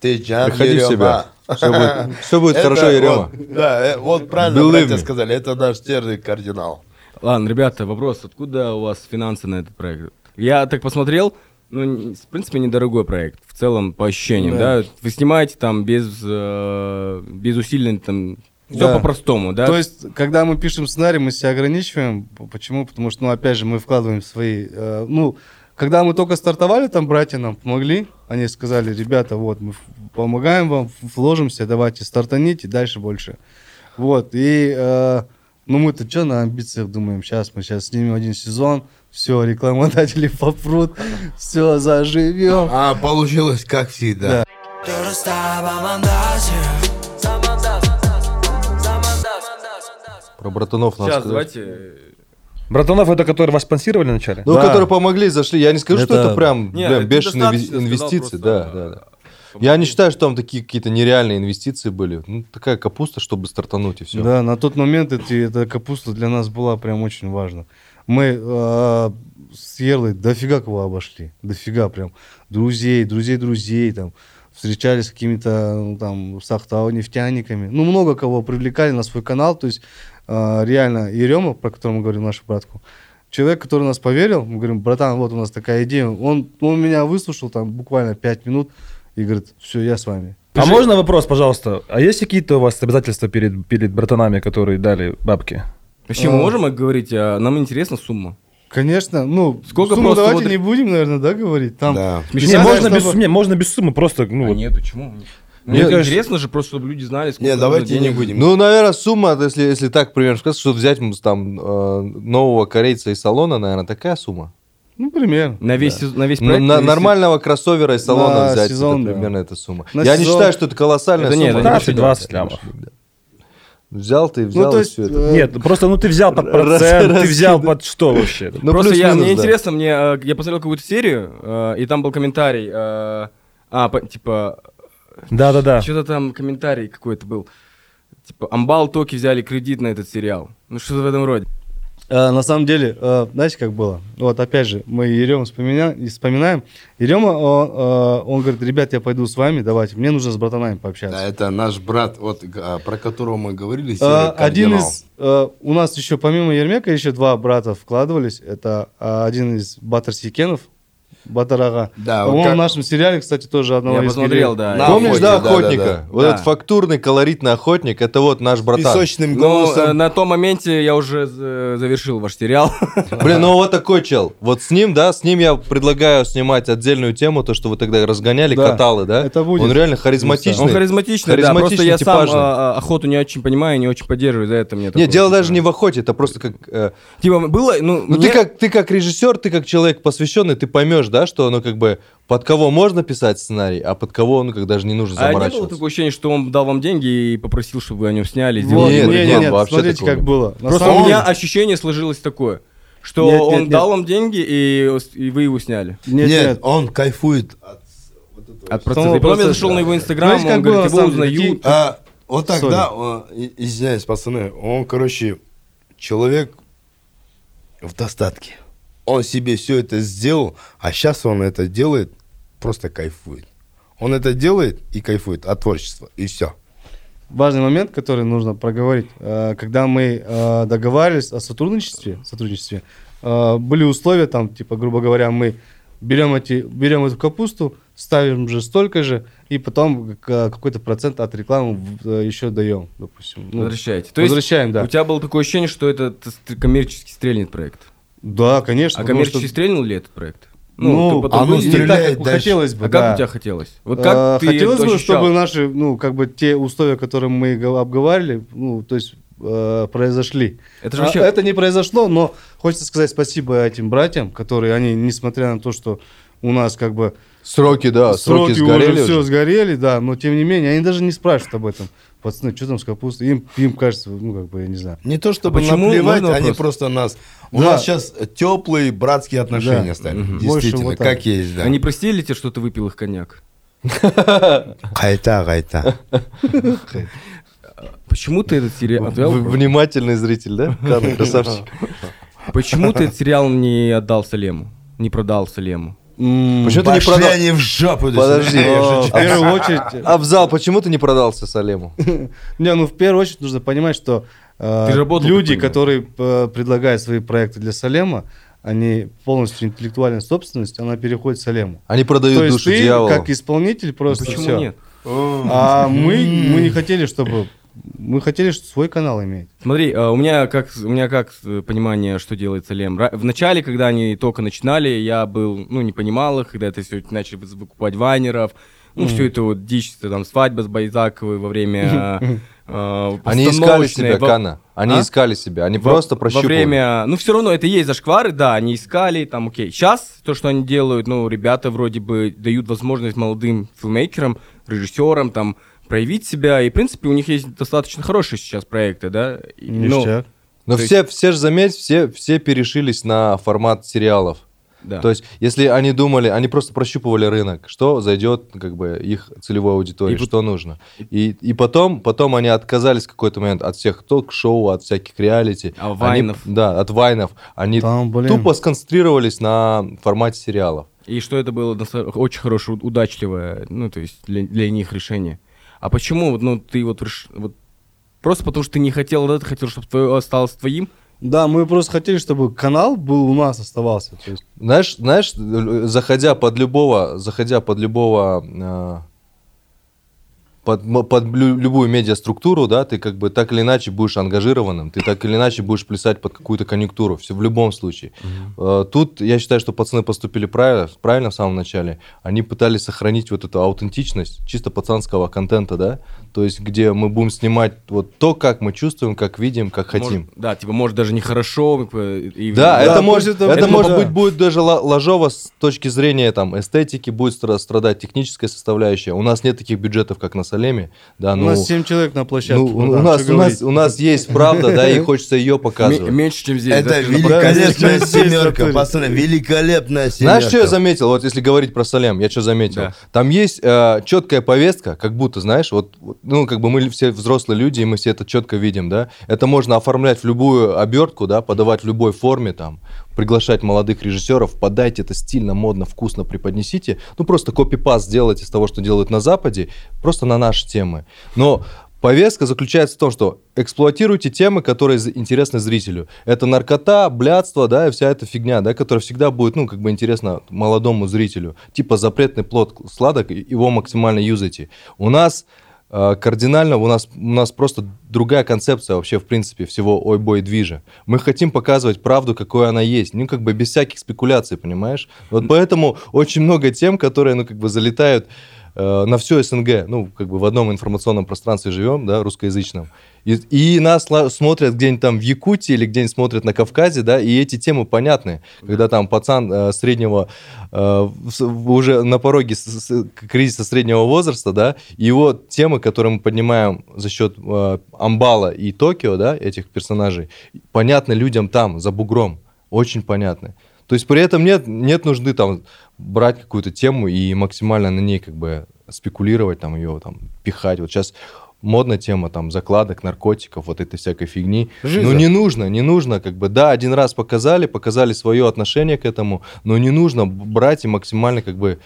Speaker 2: Ты Джан
Speaker 3: приходи в
Speaker 2: Ерема.
Speaker 3: себя. Все будет, все будет хорошо, Ерема.
Speaker 2: вот, Да, э, вот правильно
Speaker 3: Believe
Speaker 2: братья
Speaker 3: me.
Speaker 2: сказали, это наш серый кардинал.
Speaker 1: Ладно, ребята, вопрос, откуда у вас финансы на этот проект? Я так посмотрел, ну, в принципе, недорогой проект, в целом, по ощущениям, да? Вы снимаете там без, э, без усилий, там, все
Speaker 4: Да.
Speaker 1: по-простому, да?
Speaker 4: То есть, когда мы пишем сценарий, мы себя ограничиваем. Почему? Потому что, ну, опять же, мы вкладываем свои... э, ну, когда мы только стартовали, там братья нам помогли. Они сказали, ребята, вот, мы помогаем вам, вложимся, давайте стартаните, дальше больше. Вот, и... э, ну, мы-то что на амбициях думаем? Сейчас мы сейчас снимем один сезон, все, рекламодатели попрут, все, заживем.
Speaker 2: А получилось как всегда.
Speaker 3: Про братанов надо
Speaker 1: Сейчас,
Speaker 3: сказать.
Speaker 1: давайте...
Speaker 5: Братанов, это которые вас спонсировали вначале?
Speaker 3: Ну,
Speaker 4: Да.
Speaker 3: которые помогли, зашли. Я не скажу, что
Speaker 4: Это-
Speaker 3: это прям,
Speaker 1: Не,
Speaker 3: прям
Speaker 1: ты
Speaker 3: бешеные
Speaker 1: достаточно
Speaker 3: инвес-
Speaker 1: сказал
Speaker 3: инвестиции.
Speaker 1: просто,
Speaker 3: Да, да, да. Я не считаю, что там такие какие-то нереальные инвестиции были. Ну, такая капуста, чтобы стартануть и все.
Speaker 4: Да, на тот момент эти, эта капуста для нас была прям очень важна. Мы э, с Ерлой дофига кого обошли. Дофига прям. Друзей, друзей друзей там. Встречались с какими-то ну, там с Ахтау нефтяниками. Ну, много кого привлекали на свой канал. То есть э, реально Ерема, про которого мы говорим, нашу братку, человек, который нас поверил, мы говорим, братан, вот у нас такая идея. Он, он меня выслушал там буквально 5 минут и говорит, все, я с вами.
Speaker 5: А можно вопрос, пожалуйста? А есть какие-то у вас обязательства перед, перед братанами, которые дали бабки?
Speaker 1: Вообще, мы можем говорить, а, нам интересна сумма.
Speaker 4: Конечно, ну,
Speaker 1: Сколько
Speaker 4: сумму
Speaker 1: просто
Speaker 4: давайте
Speaker 1: вот-
Speaker 4: не будем, наверное, да, говорить. Там
Speaker 2: Да.
Speaker 5: Не, можно,
Speaker 4: чтобы-
Speaker 5: без, не, можно без суммы, просто, ну,
Speaker 1: А
Speaker 5: вот.
Speaker 1: нет, почему?
Speaker 5: Мне кажется-
Speaker 1: интересно же просто, чтобы люди знали, сколько
Speaker 2: Не,
Speaker 1: нужно
Speaker 2: давайте не
Speaker 1: денег.
Speaker 2: будем.
Speaker 3: Ну, наверное, сумма, если, если так примерно сказать, что взять там э, нового корейца из салона, наверное, такая сумма.
Speaker 4: ну, примерно.
Speaker 1: На весь, сез- на весь
Speaker 3: Ну,
Speaker 1: проект?
Speaker 3: на-
Speaker 1: если-
Speaker 3: нормального кроссовера из салона
Speaker 4: На
Speaker 3: взять,
Speaker 4: сезон,
Speaker 3: это
Speaker 4: да.
Speaker 3: примерно эта сумма.
Speaker 4: На
Speaker 3: Я не
Speaker 4: сезон-
Speaker 3: считаю, что это колоссальная
Speaker 1: Это нет,
Speaker 3: сумма.
Speaker 1: это не
Speaker 3: вообще,
Speaker 5: 15-20
Speaker 3: да,
Speaker 5: лямов.
Speaker 3: да. Взял ты, взял
Speaker 4: Ну, то
Speaker 3: и
Speaker 4: есть,
Speaker 3: всё это.
Speaker 4: э,
Speaker 5: Нет, ну просто, ну ты взял под
Speaker 3: Раз-
Speaker 5: процент, ты
Speaker 3: раз-
Speaker 5: взял под что вообще?
Speaker 3: Ну,
Speaker 1: Просто я, мне
Speaker 3: да.
Speaker 1: интересно, мне, э, я посмотрел какую-то серию, э, и там был комментарий, а, типа,
Speaker 5: Да-да-да.
Speaker 1: что-то там комментарий какой-то был, типа, Амбал Токи взяли кредит на этот сериал. Ну, что-то в этом роде.
Speaker 4: Э, на самом деле, э, знаете, как было? Вот опять же, мы Ерему вспоминаем, вспоминаем. Ерема, он, э, он говорит, ребят, я пойду с вами, давайте, мне нужно с братанами пообщаться.
Speaker 2: Да, это наш брат, вот, а, про которого мы говорили,
Speaker 4: Э, один из, э, у нас еще помимо Ермека еще два брата вкладывались. Это э, один из Батар Сикенов, Батарага.
Speaker 2: Да, вот как-
Speaker 4: в нашем сериале, кстати, тоже одного
Speaker 1: Я
Speaker 4: из
Speaker 1: посмотрел,
Speaker 4: героев.
Speaker 1: да.
Speaker 3: Помнишь, да,
Speaker 2: да, да,
Speaker 3: охотника?
Speaker 2: да.
Speaker 3: Вот
Speaker 1: Да.
Speaker 3: этот фактурный, колоритный охотник, это вот наш братан.
Speaker 2: Песочным
Speaker 1: Ну,
Speaker 2: голосом.
Speaker 1: э, на том моменте я уже з- завершил ваш сериал.
Speaker 3: Блин, ну вот такой чел. Вот с ним, да, с ним я предлагаю снимать отдельную тему, то, что вы тогда разгоняли,
Speaker 4: Да,
Speaker 3: каталы, да?
Speaker 4: это будет.
Speaker 3: Он реально харизматичный.
Speaker 1: Он харизматичный, да,
Speaker 3: Харизматичный,
Speaker 1: просто я сам
Speaker 3: типажный.
Speaker 1: а, а, охоту не очень понимаю, не очень поддерживаю, за это мне
Speaker 3: Нет, дело даже не в охоте, это просто как... э,
Speaker 1: Типа, было, ну,
Speaker 3: ну,
Speaker 1: мне-
Speaker 3: ты как, ты как режиссер, ты как человек посвященный, ты поймешь, да, что оно как бы под кого можно писать сценарий, а под кого, ну, как даже не нужно
Speaker 1: А не было
Speaker 3: заморачиваться.
Speaker 1: такое ощущение, что он дал вам деньги и попросил, чтобы вы о нем сняли, сделали?
Speaker 3: Нет,
Speaker 4: не, не,
Speaker 3: нет,
Speaker 4: нет,
Speaker 3: вообще
Speaker 4: смотрите,
Speaker 3: такого
Speaker 4: как было. На
Speaker 1: Просто у меня
Speaker 4: деле-
Speaker 1: ощущение сложилось такое, что
Speaker 4: Нет,
Speaker 1: он
Speaker 4: нет, нет.
Speaker 1: дал вам деньги, и, и вы его сняли.
Speaker 4: Нет,
Speaker 2: Нет,
Speaker 4: нет.
Speaker 2: он кайфует от
Speaker 1: От процесса. И потом я зашел
Speaker 4: да.
Speaker 1: на его инстаграм,
Speaker 4: Знаете,
Speaker 1: он
Speaker 4: как
Speaker 1: говорит,
Speaker 4: было,
Speaker 1: его узнают.
Speaker 2: А, вот так,
Speaker 4: Сори.
Speaker 2: да, он- извиняюсь, пацаны, он, короче, человек в достатке. Он себе все это сделал, а сейчас он это делает, просто кайфует. Он это делает и кайфует от творчества, и все.
Speaker 4: важный момент, который нужно проговорить. Э, Когда мы э, договаривались о сотрудничестве, сотрудничестве э, были условия, там, типа, грубо говоря, мы берем, эти, берем эту капусту, ставим же столько же, и потом какой-то процент от рекламы еще даем, допустим. Ну,
Speaker 1: Возвращаете. То есть
Speaker 4: возвращаем, да.
Speaker 1: у тебя было такое ощущение, что это т- коммерчески стрельнет проект.
Speaker 4: Да, конечно.
Speaker 1: А коммерчески
Speaker 4: что-
Speaker 1: стрельнул ли этот проект?
Speaker 4: Ну,
Speaker 1: ты потом
Speaker 2: оно
Speaker 4: не
Speaker 2: стреляет
Speaker 4: так, как
Speaker 2: дальше.
Speaker 4: хотелось бы,
Speaker 1: А
Speaker 4: да.
Speaker 1: как у тебя хотелось? Вот как ты
Speaker 4: Хотелось бы,
Speaker 1: ощущал?
Speaker 4: чтобы наши, ну, как бы те условия, которые мы го- обговаривали, ну, то есть э, произошли.
Speaker 1: Это же
Speaker 4: А,
Speaker 1: вообще...
Speaker 4: это не произошло, но хочется сказать спасибо этим братьям, которые, они, несмотря на то, что у нас как бы
Speaker 3: Сроки, да, сроки, сгорели
Speaker 4: уже, все
Speaker 3: уже.
Speaker 4: сгорели, да, но тем не менее, они даже не спрашивают об этом. Пацаны, что там с капустой? Им, им кажется, ну, как бы, я не знаю.
Speaker 2: Не то чтобы
Speaker 1: А почему?
Speaker 2: наплевать,
Speaker 1: Можно
Speaker 2: они
Speaker 1: вопрос?
Speaker 2: просто нас... У
Speaker 4: Да.
Speaker 2: нас сейчас теплые братские отношения
Speaker 4: Да.
Speaker 2: стали.
Speaker 4: Больше
Speaker 2: Действительно,
Speaker 4: вот
Speaker 2: как есть, да.
Speaker 1: Они простили тебе, что ты выпил их коньяк?
Speaker 2: Кайта, кайта.
Speaker 1: Почему ты этот сериал... отвел?
Speaker 3: Внимательный зритель, да? Красавчик.
Speaker 1: Почему ты этот сериал не отдал Салему? Не продал Салему?
Speaker 3: Почему ты не продал?
Speaker 2: они в жопу.
Speaker 3: Подожди.
Speaker 4: э, В первую очередь,
Speaker 3: Абзал, почему ты не продался Салему?
Speaker 4: Не, ну в первую очередь нужно понимать, что э, люди, которые э, предлагают свои проекты для Салема, они полностью интеллектуальная собственность, она переходит Салему.
Speaker 3: Они
Speaker 4: То
Speaker 3: продают
Speaker 4: есть
Speaker 3: душу
Speaker 4: ты,
Speaker 3: дьяволу.
Speaker 4: как исполнитель, просто
Speaker 1: Почему
Speaker 4: всё.
Speaker 1: нет?
Speaker 4: А мы, мы не хотели, чтобы... Мы хотели что свой канал иметь.
Speaker 1: Смотри, а, у меня как у меня как э, понимание, что делает Салем. Ра- В начале, когда они только начинали, я был, ну, не понимал их, когда это все начали вы- выкупать вайнеров, ну, все это вот дичь, там, свадьба с Байзаковой во время э,
Speaker 3: Они искали себя,
Speaker 1: во-
Speaker 3: Кана. Они
Speaker 1: А?
Speaker 3: искали себя. Они
Speaker 1: во-
Speaker 3: просто
Speaker 1: Во
Speaker 3: прощупывали.
Speaker 1: время... Ну, все равно это есть зашквары, да, они искали, там, окей. Сейчас то, что они делают, ну, ребята вроде бы дают возможность молодым филмейкерам, режиссерам, там, проявить себя, и, в принципе, у них есть достаточно хорошие сейчас проекты, да. Ну,
Speaker 4: Ништяк.
Speaker 3: Но все, все же, заметь, все, все перешились на формат сериалов.
Speaker 1: да.
Speaker 3: То есть, если они думали, они просто прощупывали рынок, что зайдет, как бы, их целевой аудитории,
Speaker 1: И
Speaker 3: что нужно. И, и потом, потом они отказались в какой-то момент от всех ток-шоу, от всяких реалити.
Speaker 1: А
Speaker 3: Они-
Speaker 1: вайнов?
Speaker 3: да, от вайнов. Они
Speaker 4: Там, блин.
Speaker 3: тупо сконцентрировались на формате сериалов.
Speaker 1: И что это было очень хорошее, уд- удачливое, ну, то есть для, для них решение. А почему, вот, ну, ты вот, вот просто потому что ты не хотел вот это, хотел, чтобы твое осталось твоим?
Speaker 4: Да, мы просто хотели, чтобы канал был у нас оставался. То есть,
Speaker 3: Знаешь, знаешь, заходя под любого, заходя под любого, э, под, под лю- любую медиаструктуру, да, ты как бы так или иначе будешь ангажированным, ты так или иначе будешь плясать под какую-то конъюнктуру, все в любом случае. Э, Тут я считаю, что пацаны поступили правильно, правильно в самом начале. Они пытались сохранить вот эту аутентичность чисто пацанского контента, да, то есть где мы будем снимать вот то, как мы чувствуем, как видим, как хотим.
Speaker 1: Может, да, типа, может, даже нехорошо. и-
Speaker 3: Да,
Speaker 4: Да,
Speaker 3: это, может,
Speaker 4: это
Speaker 3: это, может
Speaker 4: да.
Speaker 3: быть будет даже ложово с точки зрения там эстетики, будет стра- страдать техническая составляющая. У нас нет таких бюджетов, как на Салеме, да,
Speaker 4: У
Speaker 3: ну,
Speaker 4: нас 7 человек на площадке.
Speaker 3: ну, у,
Speaker 4: братан,
Speaker 3: нас, у, нас, у нас есть правда, да, и хочется ее показывать.
Speaker 1: меньше, чем здесь.
Speaker 2: Это
Speaker 1: да?
Speaker 2: великолепная семерка, пацаны, великолепная семерка.
Speaker 3: Знаешь, что я заметил? Вот если говорить про Салем, я что заметил?
Speaker 1: Да.
Speaker 3: Там есть э, четкая повестка, как будто, знаешь, вот, вот, ну, как бы мы все взрослые люди, и мы все это четко видим, да? Это можно оформлять в любую обертку, да, подавать в любой форме, там, приглашать молодых режиссеров, подайте это стильно, модно, вкусно преподнесите. Ну, просто копипаст сделать из того, что делают на Западе, просто на наши темы. Но Повестка заключается в том, что эксплуатируйте темы, которые интересны зрителю. Это наркота, блядство, да, и вся эта фигня, да, которая всегда будет, ну, как бы интересна молодому зрителю. Типа запретный плод сладок, его максимально юзайте. У нас кардинально, у нас, у нас просто другая концепция вообще, в принципе, всего ой-бой движа. Мы хотим показывать правду, какой она есть, ну, как бы без всяких спекуляций, понимаешь? Вот поэтому очень много тем, которые, ну, как бы залетают э, на все СНГ, ну, как бы в одном информационном пространстве живем, да, русскоязычном. И, и нас смотрят где-нибудь там в Якутии или где-нибудь смотрят на Кавказе, да, и эти темы понятны. Когда там пацан э, среднего, э, уже на пороге с- с- кризиса среднего возраста, да, и его темы, которые мы поднимаем за счет э, Амбала и Токио, да, этих персонажей, понятны людям там, за бугром, очень понятны. То есть при этом нет, нет нужды там брать какую-то тему и максимально на ней как бы спекулировать, там ее там пихать. Вот сейчас модная тема там закладок, наркотиков, вот этой всякой фигни.
Speaker 2: Жиза.
Speaker 3: Ну не нужно, не нужно, как бы, да, один раз показали, показали свое отношение к этому, но не нужно брать и максимально как бы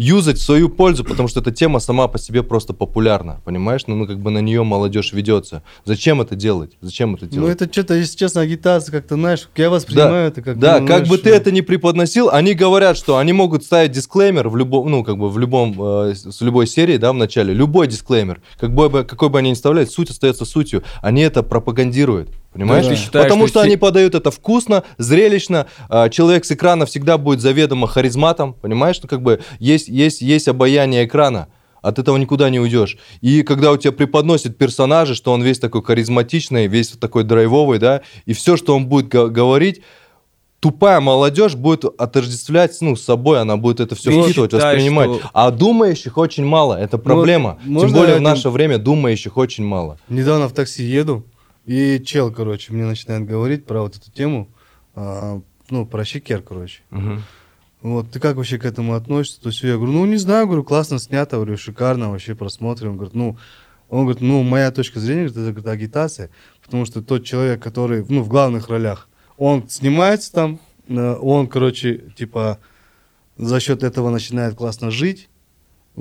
Speaker 3: юзать в свою пользу, потому что эта тема сама по себе просто популярна, понимаешь? Ну, ну как бы на нее молодежь ведется. Зачем это делать? Зачем это
Speaker 4: Ну,
Speaker 3: делать?
Speaker 4: это что-то, если честно, агитация как-то, знаешь, я воспринимаю это как...
Speaker 3: Да,
Speaker 4: ну,
Speaker 3: как бы
Speaker 4: знаешь,
Speaker 3: ты это ни преподносил, они говорят, что они могут ставить дисклеймер в любом, ну, как бы в любом, э, с любой серии, да, в начале, любой дисклеймер, как бы, какой бы они ни вставляли, суть остается сутью, они это пропагандируют. Понимаешь?
Speaker 1: Ты считаешь,
Speaker 3: Потому
Speaker 1: что
Speaker 3: что, они подают это вкусно, зрелищно. а, Человек с экрана всегда будет заведомо харизматом. Понимаешь? Ну, как бы есть, есть, есть обаяние экрана. От этого никуда не уйдешь. И когда у тебя преподносит персонажа, что он весь такой харизматичный, весь такой драйвовый, да, и все, что он будет го- говорить, тупая молодежь будет отождествлять ну, с собой, она будет это все
Speaker 1: Ты
Speaker 3: впитывать,
Speaker 1: считаешь,
Speaker 3: воспринимать.
Speaker 1: что-
Speaker 3: А думающих очень мало, это проблема.
Speaker 4: можно
Speaker 3: Тем более в наше время думающих очень мало.
Speaker 4: Недавно в такси еду, и чел, короче, мне начинает говорить про вот эту тему, а, ну, про щекер, короче.
Speaker 1: Мгм.
Speaker 4: Вот, ты как вообще к этому относишься? То есть я говорю, ну, не знаю, говорю, классно снято, говорю, шикарно, вообще просмотрим. Он говорит, ну, он говорит, ну, моя точка зрения, говорит, это говорит, агитация, потому что тот человек, который, ну, в главных ролях, он снимается там, э, он, короче, типа, за счет этого начинает классно жить,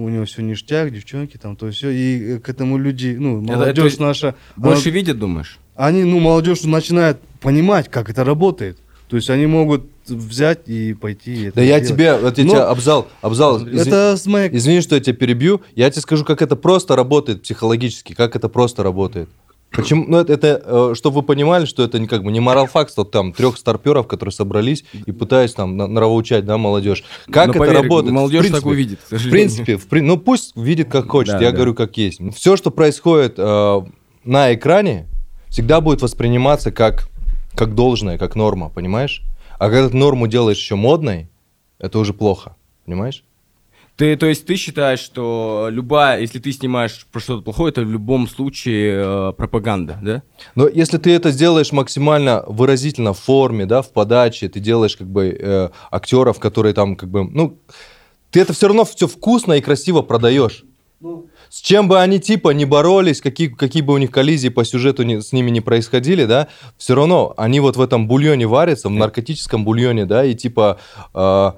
Speaker 4: у него все ништяк, девчонки там, то все, и э, к этому люди, ну,
Speaker 1: Это-
Speaker 4: молодежь
Speaker 1: то есть
Speaker 4: наша,
Speaker 1: Больше
Speaker 4: она-
Speaker 1: видят, думаешь?
Speaker 4: они, ну, молодежь начинает понимать, как это работает. То есть они могут взять и пойти. это
Speaker 3: Да я
Speaker 4: делать.
Speaker 3: тебе, вот я
Speaker 4: Но-
Speaker 3: тебя обзал, обзал. извини-
Speaker 4: Это с моей...
Speaker 3: Извини, что я тебя перебью. Я тебе скажу, как это просто работает психологически, как это просто работает. Почему? Ну, это, это э, чтобы вы понимали, что это не как бы не моралфакт, что там трех старперов, которые собрались и пытаются там нравоучать, да, молодежь. Как
Speaker 1: Но
Speaker 3: это
Speaker 1: поверь,
Speaker 3: работает?
Speaker 1: Молодежь
Speaker 3: В принципе,
Speaker 1: так увидит,
Speaker 3: В принципе, в ну пусть видит как хочет,
Speaker 1: Да,
Speaker 3: я
Speaker 1: да.
Speaker 3: говорю как есть. Все, что происходит э, на экране, всегда будет восприниматься как, как должное, как норма, понимаешь? А когда ты норму делаешь еще модной, это уже плохо, понимаешь?
Speaker 1: Ты, то есть ты считаешь, что любая, если ты снимаешь про что-то плохое, это в любом случае э, пропаганда, да?
Speaker 3: Но если ты это сделаешь максимально выразительно в форме, да, в подаче, ты делаешь как бы э, актеров, которые там как бы, ну, ты это все равно все вкусно и красиво продаешь. С чем бы они типа не боролись, какие, какие бы у них коллизии по сюжету не- с ними не происходили, да, все равно они вот в этом бульоне варятся, в наркотическом бульоне, да, и типа... э,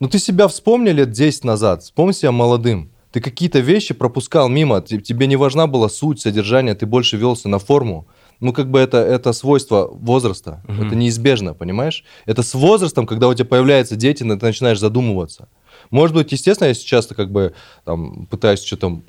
Speaker 3: ну ты себя вспомни лет 10 назад, вспомни себя молодым. Ты какие-то вещи пропускал мимо, те- тебе не важна была суть, содержание, ты больше велся на форму. Ну, как бы это, это свойство возраста, это неизбежно, понимаешь? Это с возрастом, когда у тебя появляются дети, ты начинаешь задумываться. Может быть, естественно, я сейчас как бы там пытаюсь что-то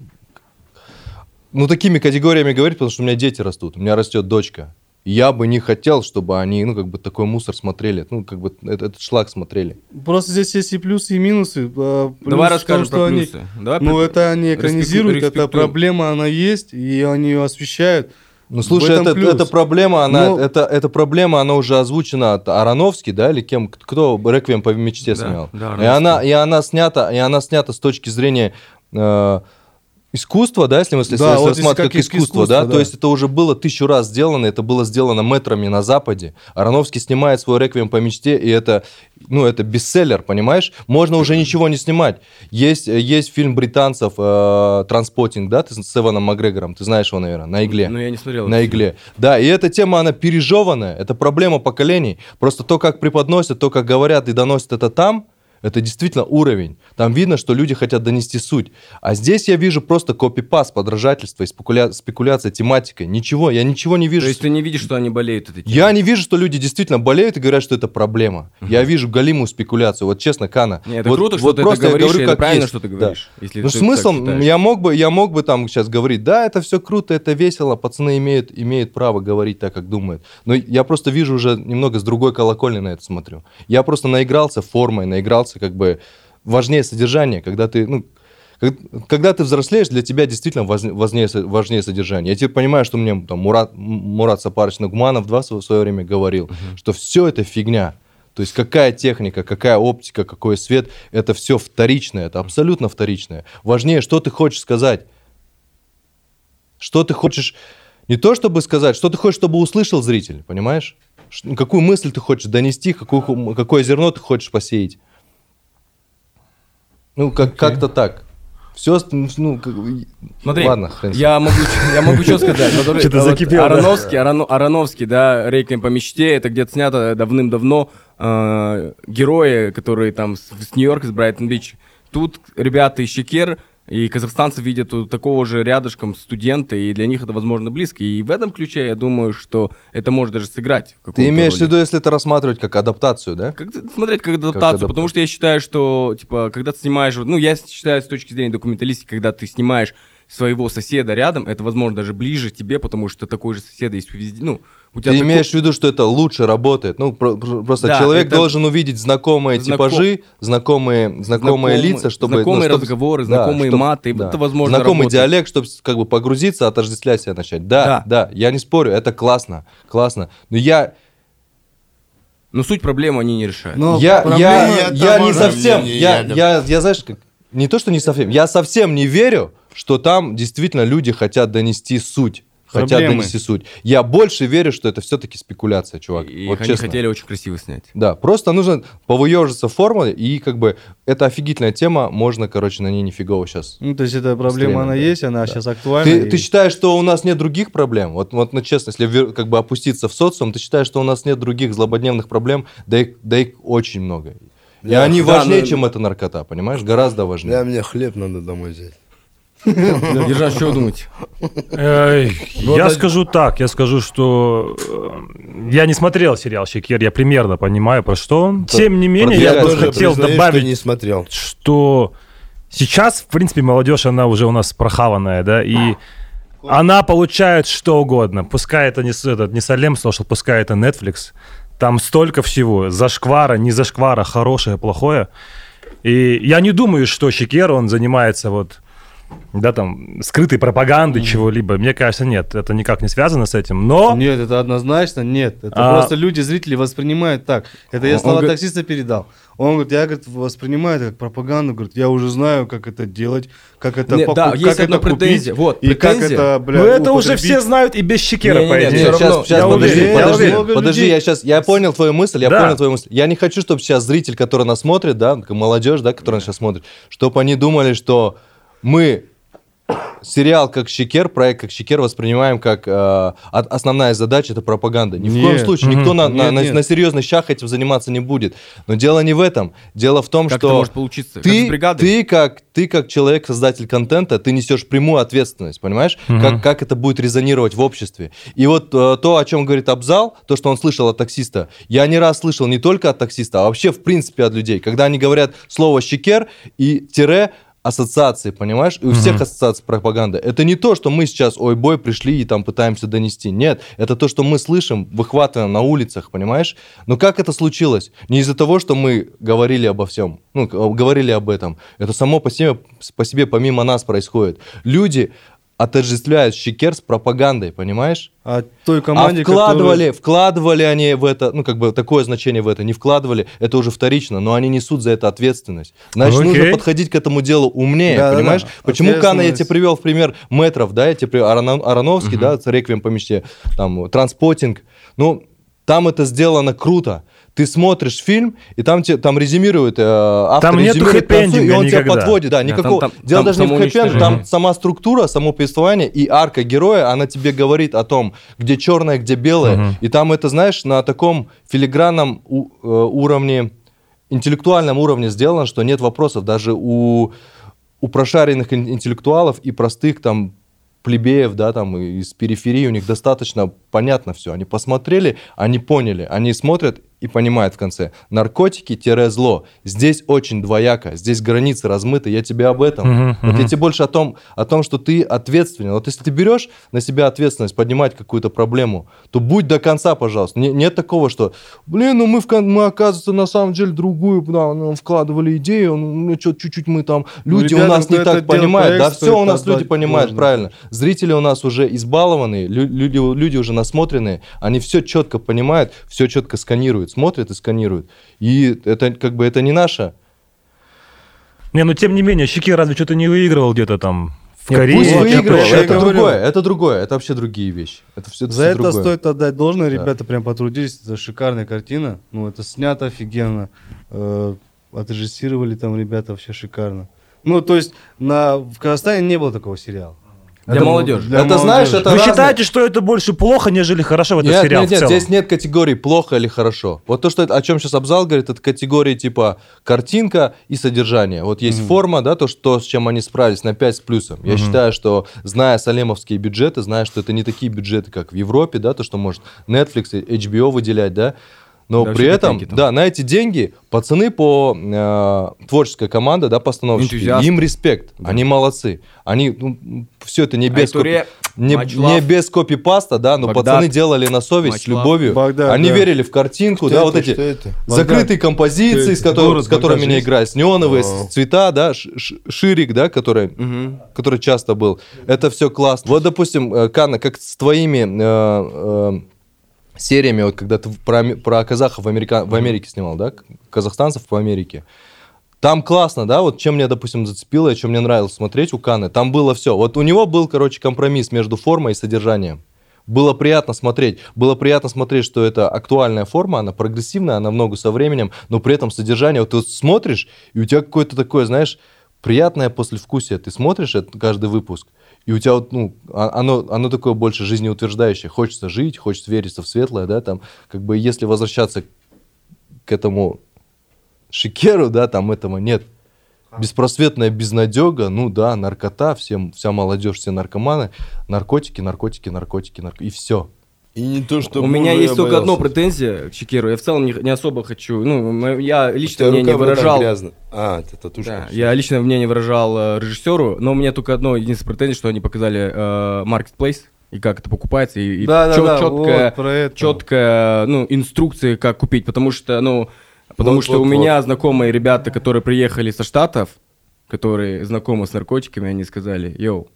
Speaker 3: ну, такими категориями говорить, потому что у меня дети растут, у меня растет дочка. Я бы не хотел, чтобы они, ну, как бы такой мусор смотрели, ну, как бы этот, этот шлак смотрели.
Speaker 4: Просто здесь есть и плюсы, и минусы. А, плюс
Speaker 1: Давай
Speaker 4: том,
Speaker 1: расскажем
Speaker 4: что
Speaker 1: про
Speaker 4: они-
Speaker 1: плюсы. Давай
Speaker 4: Ну,
Speaker 1: про-
Speaker 4: это они экранизируют, это
Speaker 1: респектуем.
Speaker 4: проблема, она есть, и они ее освещают.
Speaker 3: Ну, слушай, это,
Speaker 4: плюс.
Speaker 3: эта проблема, она,
Speaker 4: Ну-
Speaker 3: это, эта проблема, она уже озвучена от Ароновски, да, или кем, кто «Реквием по мечте»
Speaker 1: Да,
Speaker 3: снял.
Speaker 1: да,
Speaker 3: и, она, и, она снята, и она снята с точки зрения э, искусства, да, если мы если
Speaker 4: Да, вот
Speaker 3: рассматривать
Speaker 4: как
Speaker 3: как искусство,
Speaker 4: искусство,
Speaker 3: да,
Speaker 4: да.
Speaker 3: то есть это уже было тысячу раз сделано, это было сделано мэтрами на Западе. Ароновский снимает свой «Реквием по мечте», и это, ну, это бестселлер, понимаешь? Можно уже ничего не снимать. Есть, есть фильм британцев э, «Транспотинг», да, ты с Эваном Макгрегором, ты знаешь его, наверное, на игле.
Speaker 1: Ну, я не смотрел.
Speaker 3: На игле. Да, и эта тема, она пережеванная. Это проблема поколений. Просто то, как преподносят, то, как говорят и доносят это там, это действительно уровень. Там видно, что люди хотят донести суть. А здесь я вижу просто копипаст, подражательство и спекуля... спекуляция тематикой. Ничего, я ничего не вижу.
Speaker 1: То есть ты не видишь, что они болеют этой темой?
Speaker 3: Я не вижу, что люди действительно болеют и говорят, что это проблема. Я вижу галимую спекуляцию. Вот честно, Кана.
Speaker 1: Не, это
Speaker 3: вот,
Speaker 1: круто, что
Speaker 3: вот
Speaker 1: ты это
Speaker 3: просто я
Speaker 1: говоришь, и это
Speaker 3: как
Speaker 1: правильно,
Speaker 3: есть.
Speaker 1: что ты
Speaker 3: Да.
Speaker 1: говоришь. Если
Speaker 3: Ну,
Speaker 1: ты
Speaker 3: смысл,
Speaker 1: так считаешь.
Speaker 3: я мог бы, я мог бы там сейчас говорить, да, это все круто, это весело, пацаны имеют, имеют право говорить так, как думают. Но я просто вижу уже немного с другой колокольни на это смотрю. Я просто наигрался формой, наигрался как бы важнее содержание, когда ты, ну, когда ты взрослеешь, для тебя действительно важнее, важнее содержание. Я теперь понимаю, что мне там Мурат, Мурат Сапарович Нагуманов два в свое время говорил, что все это фигня. То есть какая техника, какая оптика, какой свет, это все вторичное, это абсолютно вторичное. Важнее, что ты хочешь сказать. Что ты хочешь, не то чтобы сказать, что ты хочешь, чтобы услышал зритель, понимаешь? Какую мысль ты хочешь донести, какую, какое зерно ты хочешь посеять. Ну, как, как-то так. Все, ну, как-
Speaker 1: Смотри,
Speaker 3: ладно, хрен
Speaker 1: я могу, я могу что сказать.
Speaker 5: Что-то
Speaker 1: вот
Speaker 5: закипело.
Speaker 1: Ароновский, Ароновский, да, «Рейквием по мечте», это где-то снято давным-давно. э, Герои, которые там с, с Нью-Йорка, с Брайтон-Бич. Тут ребята из Щекер и казахстанцы видят такого же рядышком студента, и для них это, возможно, близко. И в этом ключе я думаю, что это может даже сыграть.
Speaker 3: Ты имеешь в виду, если это рассматривать как адаптацию, да?
Speaker 1: Как смотреть как адаптацию,
Speaker 3: адаптацию.
Speaker 1: потому что я считаю, что, типа, когда ты снимаешь, ну, я считаю с точки зрения документалистики, когда ты снимаешь своего соседа рядом, это, возможно, даже ближе тебе, потому что такой же сосед есть везде, ну, у тебя
Speaker 3: Ты
Speaker 1: такой-
Speaker 3: имеешь в виду, что это лучше работает? Ну, про- про- просто
Speaker 1: Да,
Speaker 3: человек
Speaker 1: это-
Speaker 3: должен увидеть знакомые
Speaker 1: Знаком-
Speaker 3: типажи, знакомые, знакомые
Speaker 1: Знакомые-
Speaker 3: лица, чтобы...
Speaker 1: знакомые
Speaker 3: ну, чтоб-
Speaker 1: разговоры, знакомые маты, это, возможно,
Speaker 3: Знакомый
Speaker 1: работает.
Speaker 3: диалект, чтобы как бы погрузиться, отождествлять себя начать. Да, да, я не спорю, это классно, классно. Но я,
Speaker 1: Но суть проблемы они не решают.
Speaker 4: Но
Speaker 3: я,
Speaker 4: проблема-
Speaker 3: я,
Speaker 2: это
Speaker 3: я не совсем, я,
Speaker 2: я-
Speaker 3: я, я, знаешь, как, не то, что не совсем, я совсем не верю, что там действительно люди хотят донести суть. Хотят
Speaker 4: Проблемы.
Speaker 3: донести суть. Я больше верю, что это все-таки спекуляция, чувак.
Speaker 1: И
Speaker 3: вот
Speaker 1: они
Speaker 3: честно.
Speaker 1: хотели очень красиво снять.
Speaker 3: Да, просто нужно повыежиться в формуле, и как бы это офигительная тема, можно, короче, на ней нифигово сейчас.
Speaker 4: Ну, то есть эта проблема, она
Speaker 3: да.
Speaker 4: есть, она сейчас актуальна.
Speaker 3: Ты,
Speaker 4: и-
Speaker 3: ты считаешь, что у нас нет других проблем? Вот, вот ну, честно, если как бы опуститься в социум, ты считаешь, что у нас нет других злободневных проблем? Да их, да их очень много. И
Speaker 2: Я-
Speaker 3: они
Speaker 1: да,
Speaker 3: важнее,
Speaker 1: но-
Speaker 3: чем эта наркота, понимаешь? Гораздо важнее.
Speaker 2: мне хлеб надо домой взять.
Speaker 1: Держан, что?
Speaker 5: Эй, Я скажу так, я скажу, что э, я не смотрел сериал «Щекер», я примерно понимаю, про что он. Тем не менее, я бы хотел добавить,
Speaker 2: что не смотрел.
Speaker 5: что сейчас, в принципе, молодежь, она уже у нас прохаванная, да, и она получает что угодно. Пускай это не, этот, не Салем слушал, пускай это Netflix. Там столько всего. Зашквара, не зашквара, хорошее, плохое. И я не думаю, что Щекер, он занимается вот да, там, скрытой пропагандой чего-либо. Мне кажется, нет, это никак не связано с этим. Но
Speaker 4: Нет, это однозначно нет. Это
Speaker 5: А-
Speaker 4: просто люди, зрители воспринимают так. Это я
Speaker 1: Он-
Speaker 4: слова
Speaker 1: он
Speaker 4: таксиста передал. Он говорит, я говорит, воспринимаю это как пропаганду. Говорит, я уже знаю, как это делать, как это
Speaker 1: Не,
Speaker 4: поку-
Speaker 1: да,
Speaker 4: как
Speaker 1: есть
Speaker 4: это
Speaker 1: одна
Speaker 4: купить,
Speaker 1: претензия. Вот,
Speaker 4: и как это, бля,
Speaker 5: ну, это уже все знают и без Щекера, по
Speaker 1: не,
Speaker 5: идее.
Speaker 3: Нет, сейчас, сейчас,
Speaker 5: я
Speaker 3: подожди,
Speaker 5: уверен, я
Speaker 3: подожди,
Speaker 5: уверен.
Speaker 3: подожди, я сейчас, я понял твою мысль, я
Speaker 5: Да.
Speaker 3: понял твою мысль. Я не хочу, чтобы сейчас зритель, который нас смотрит, да, молодежь, да, которая нас сейчас смотрит, чтобы они думали, что мы сериал как Щекер, проект как Щекер воспринимаем как э, основная задача это пропаганда. Ни в коем
Speaker 4: Нет.
Speaker 3: случае никто на,
Speaker 4: Нет,
Speaker 3: на-
Speaker 4: нет.
Speaker 3: на серьезных щах этим заниматься не будет. Но дело не в этом. Дело в том,
Speaker 1: Как это
Speaker 3: что
Speaker 1: может получиться? Как
Speaker 3: ты,
Speaker 1: бригадой?
Speaker 3: ты как ты как человек, создатель контента, ты несешь прямую ответственность, понимаешь?
Speaker 5: Мгм.
Speaker 3: Как, как это будет резонировать в обществе. И вот э, то, о чем говорит Абзал, то, что он слышал от таксиста, я не раз слышал не только от таксиста, а вообще в принципе от людей. Когда они говорят слово «щекер» и «тире», ассоциации, понимаешь? И у всех ассоциаций пропаганда. Это не то, что мы сейчас, ой, бой, пришли и там пытаемся донести. Нет, это то, что мы слышим, выхватываем на улицах, понимаешь? Но как это случилось? Не из-за того, что мы говорили обо всем, ну, говорили об этом. Это само по себе, по себе помимо нас происходит. Люди отождествляют щекер с пропагандой, понимаешь?
Speaker 4: А той команде,
Speaker 3: а вкладывали, вкладывали они в это, ну, как бы такое значение в это, не вкладывали, это уже вторично, но они несут за это ответственность. Значит,
Speaker 5: Окей.
Speaker 3: нужно подходить к этому делу умнее,
Speaker 4: Да-да-да.
Speaker 3: понимаешь? Почему Кана я тебе привел в пример метров, да, я тебе привел Арано- Ароновский, да, Реквием по мечте, там, транспотинг, ну, там это сделано круто. Ты смотришь фильм, и там, тебе, там резюмирует, э, автор
Speaker 5: Там нету
Speaker 3: резюмирует концу, и он тебя
Speaker 5: никогда.
Speaker 3: подводит. Да, никакого.
Speaker 1: там- там-
Speaker 3: Дело
Speaker 1: там
Speaker 3: даже не в хэппи там сама структура, само повествование и арка героя, она тебе говорит о том, где черное, где белое.
Speaker 5: Мгм.
Speaker 3: И там это, знаешь, на таком филигранном э, уровне, интеллектуальном уровне сделано, что нет вопросов. Даже у, у прошаренных ин- интеллектуалов и простых там плебеев, да, там из периферии, у них достаточно понятно все. Они посмотрели, они поняли, они смотрят и понимают в конце. Наркотики-зло. Здесь очень двояко, здесь границы размыты, я тебе об этом.
Speaker 5: Мгм,
Speaker 3: Вот
Speaker 5: мгм.
Speaker 3: я тебе больше о том, о том, что ты ответственен. Вот если ты берешь на себя ответственность поднимать какую-то проблему, то будь до конца, пожалуйста. Не- нет такого, что, блин, ну мы, в, мы оказывается, на самом деле другую да, ну, вкладывали идею, ну, чё, чуть-чуть мы там, люди у
Speaker 4: ребята,
Speaker 3: нас не так понимают. Да, все у нас люди понимают,
Speaker 4: должное.
Speaker 3: правильно. Зрители у нас уже избалованные, лю- люди, люди уже насмотренные, они все четко понимают, все четко сканируют, смотрят и сканируют. И это как бы это не наше.
Speaker 5: Не, ну тем не менее, Щеки разве что-то не выигрывал где-то там в
Speaker 3: Нет,
Speaker 5: Корее?
Speaker 3: пусть выигрывал, это
Speaker 4: говорю.
Speaker 3: другое, это другое, это вообще другие вещи. Это все,
Speaker 4: За это
Speaker 3: другое.
Speaker 4: стоит отдать должное,
Speaker 3: Да.
Speaker 4: ребята прям потрудились, это шикарная картина, ну это снято офигенно, э, отрежиссировали там ребята вообще шикарно. Ну то есть на, в Казахстане не было такого сериала.
Speaker 1: Для
Speaker 4: Это
Speaker 1: молодежи.
Speaker 4: для
Speaker 3: Это, знаешь,
Speaker 4: молодежи.
Speaker 3: это
Speaker 5: Вы
Speaker 3: разные-
Speaker 5: считаете, что это больше плохо, нежели хорошо в этот
Speaker 3: Нет,
Speaker 5: сериал
Speaker 3: нет, нет, здесь нет категории плохо или хорошо. Вот то, что о чем сейчас Абзал говорит, это категории типа картинка и содержание. Вот есть форма, да, то, что, с чем они справились на 5 с плюсом. Я считаю, что, зная салемовские бюджеты, зная, что это не такие бюджеты, как в Европе, да, то, что может Netflix и HBO выделять, да, но
Speaker 1: Да,
Speaker 3: при этом, да, на эти деньги пацаны по э, творческая команда, да, постановщики,
Speaker 1: Энтузиасты.
Speaker 3: им респект, они молодцы, они все это не без
Speaker 1: Айтуре,
Speaker 3: копи- не, не без копипаста, да, но
Speaker 1: Багдад.
Speaker 3: пацаны делали на совесть, с любовью.
Speaker 4: Багдад,
Speaker 3: Они
Speaker 4: да.
Speaker 3: верили в картинку,
Speaker 2: Что
Speaker 3: да,
Speaker 2: это,
Speaker 3: вот эти
Speaker 2: это?
Speaker 3: закрытые композиции, с, котор-
Speaker 4: Город
Speaker 3: с которыми
Speaker 4: Багдад
Speaker 3: они играют, с неоновые
Speaker 2: Вау.
Speaker 3: с- цвета, да, ш- ш- ширик, да, который,
Speaker 1: Мгм.
Speaker 3: который часто был. Это все классно. Вот, допустим, э, Канна, как с твоими э, э, сериями, вот когда ты про, про казахов в, Америка- в Америке снимал, да, казахстанцев по Америке. Там классно, да, вот чем мне, допустим, зацепило, и чем мне нравилось смотреть у Каны, там было все. Вот у него был, короче, компромисс между формой и содержанием. Было приятно смотреть. Было приятно смотреть, что это актуальная форма, она прогрессивная, она в ногу со временем, но при этом содержание. Вот ты смотришь, и у тебя какое-то такое, знаешь, приятное послевкусие. Ты смотришь это, каждый выпуск, и у тебя вот, ну, а- оно, оно такое больше жизнеутверждающее. Хочется жить, хочется вериться в светлое, да, там, как бы если возвращаться к этому шикеру, да, там этого нет. Беспросветная безнадега, ну да, наркота, всем, вся молодежь, все наркоманы, наркотики, наркотики, наркотики, нарко... и все.
Speaker 2: И не то, что
Speaker 1: У меня есть только одно претензия к Чекеру. Я в целом не, не особо хочу. Ну, я лично мнение выражал.
Speaker 2: А, это татушка.
Speaker 1: Да, я лично мнение выражал э, режиссеру, но у меня только одно единственное претензия, что они показали э, marketplace и как это покупается и, и
Speaker 4: Да, да,
Speaker 1: чет-
Speaker 4: да,
Speaker 1: четкая,
Speaker 4: вот
Speaker 1: четкая, ну инструкции как купить, потому что ну потому
Speaker 2: Вот,
Speaker 1: что
Speaker 2: вот,
Speaker 1: у
Speaker 2: вот.
Speaker 1: меня знакомые ребята, которые приехали со штатов, которые знакомы с наркотиками, они сказали, йоу,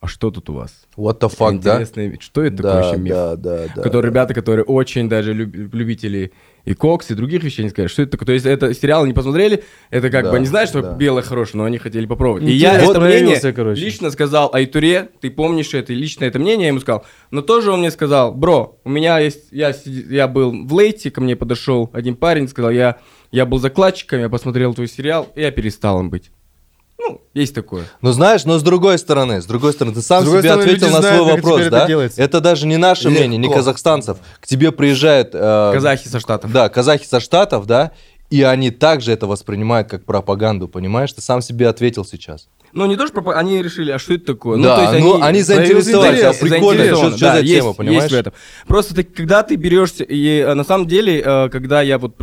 Speaker 1: а что тут у вас?
Speaker 3: What the fuck, да?
Speaker 1: Интересный вид. Что это такое
Speaker 3: Да,
Speaker 1: вообще миф?
Speaker 3: да, да, да.
Speaker 1: которые ребята, которые очень даже люб- любители и кокс, и других вещей, они сказали, что это такое. То есть это сериал не посмотрели, это как
Speaker 3: Да,
Speaker 1: бы они знают, что
Speaker 3: да.
Speaker 1: белое хорошее, но они хотели попробовать. И я это мнение
Speaker 4: короче.
Speaker 1: лично сказал Айтуре, ты помнишь это, и лично это мнение я ему сказал. Но тоже он мне сказал, бро, у меня есть, я, я был в Лейте, ко мне подошел один парень, сказал, я, я был закладчиком, я посмотрел твой сериал, и я перестал им быть. Ну, есть такое.
Speaker 3: Но знаешь, но с другой стороны, с другой стороны, ты сам себе
Speaker 4: стороны,
Speaker 3: ответил на
Speaker 4: знают,
Speaker 3: свой вопрос, да?
Speaker 4: это делается.
Speaker 3: даже не наше
Speaker 2: Легко.
Speaker 3: мнение, не казахстанцев. К тебе приезжают... э,
Speaker 1: Казахи со Штатов.
Speaker 3: Да, казахи со Штатов, да, и они также это воспринимают как пропаганду, понимаешь? Ты сам себе ответил сейчас.
Speaker 1: Ну, не то, что пропа- они решили, а что это такое?
Speaker 3: Да, ну, они заинтересовались,
Speaker 1: проявили
Speaker 3: а прикольно,
Speaker 1: заинтересованы,
Speaker 3: что- что за
Speaker 1: да, есть-
Speaker 3: тема, понимаешь?
Speaker 1: Есть в этом. Просто ты, когда ты берешься, и э, на самом деле, э, когда я вот...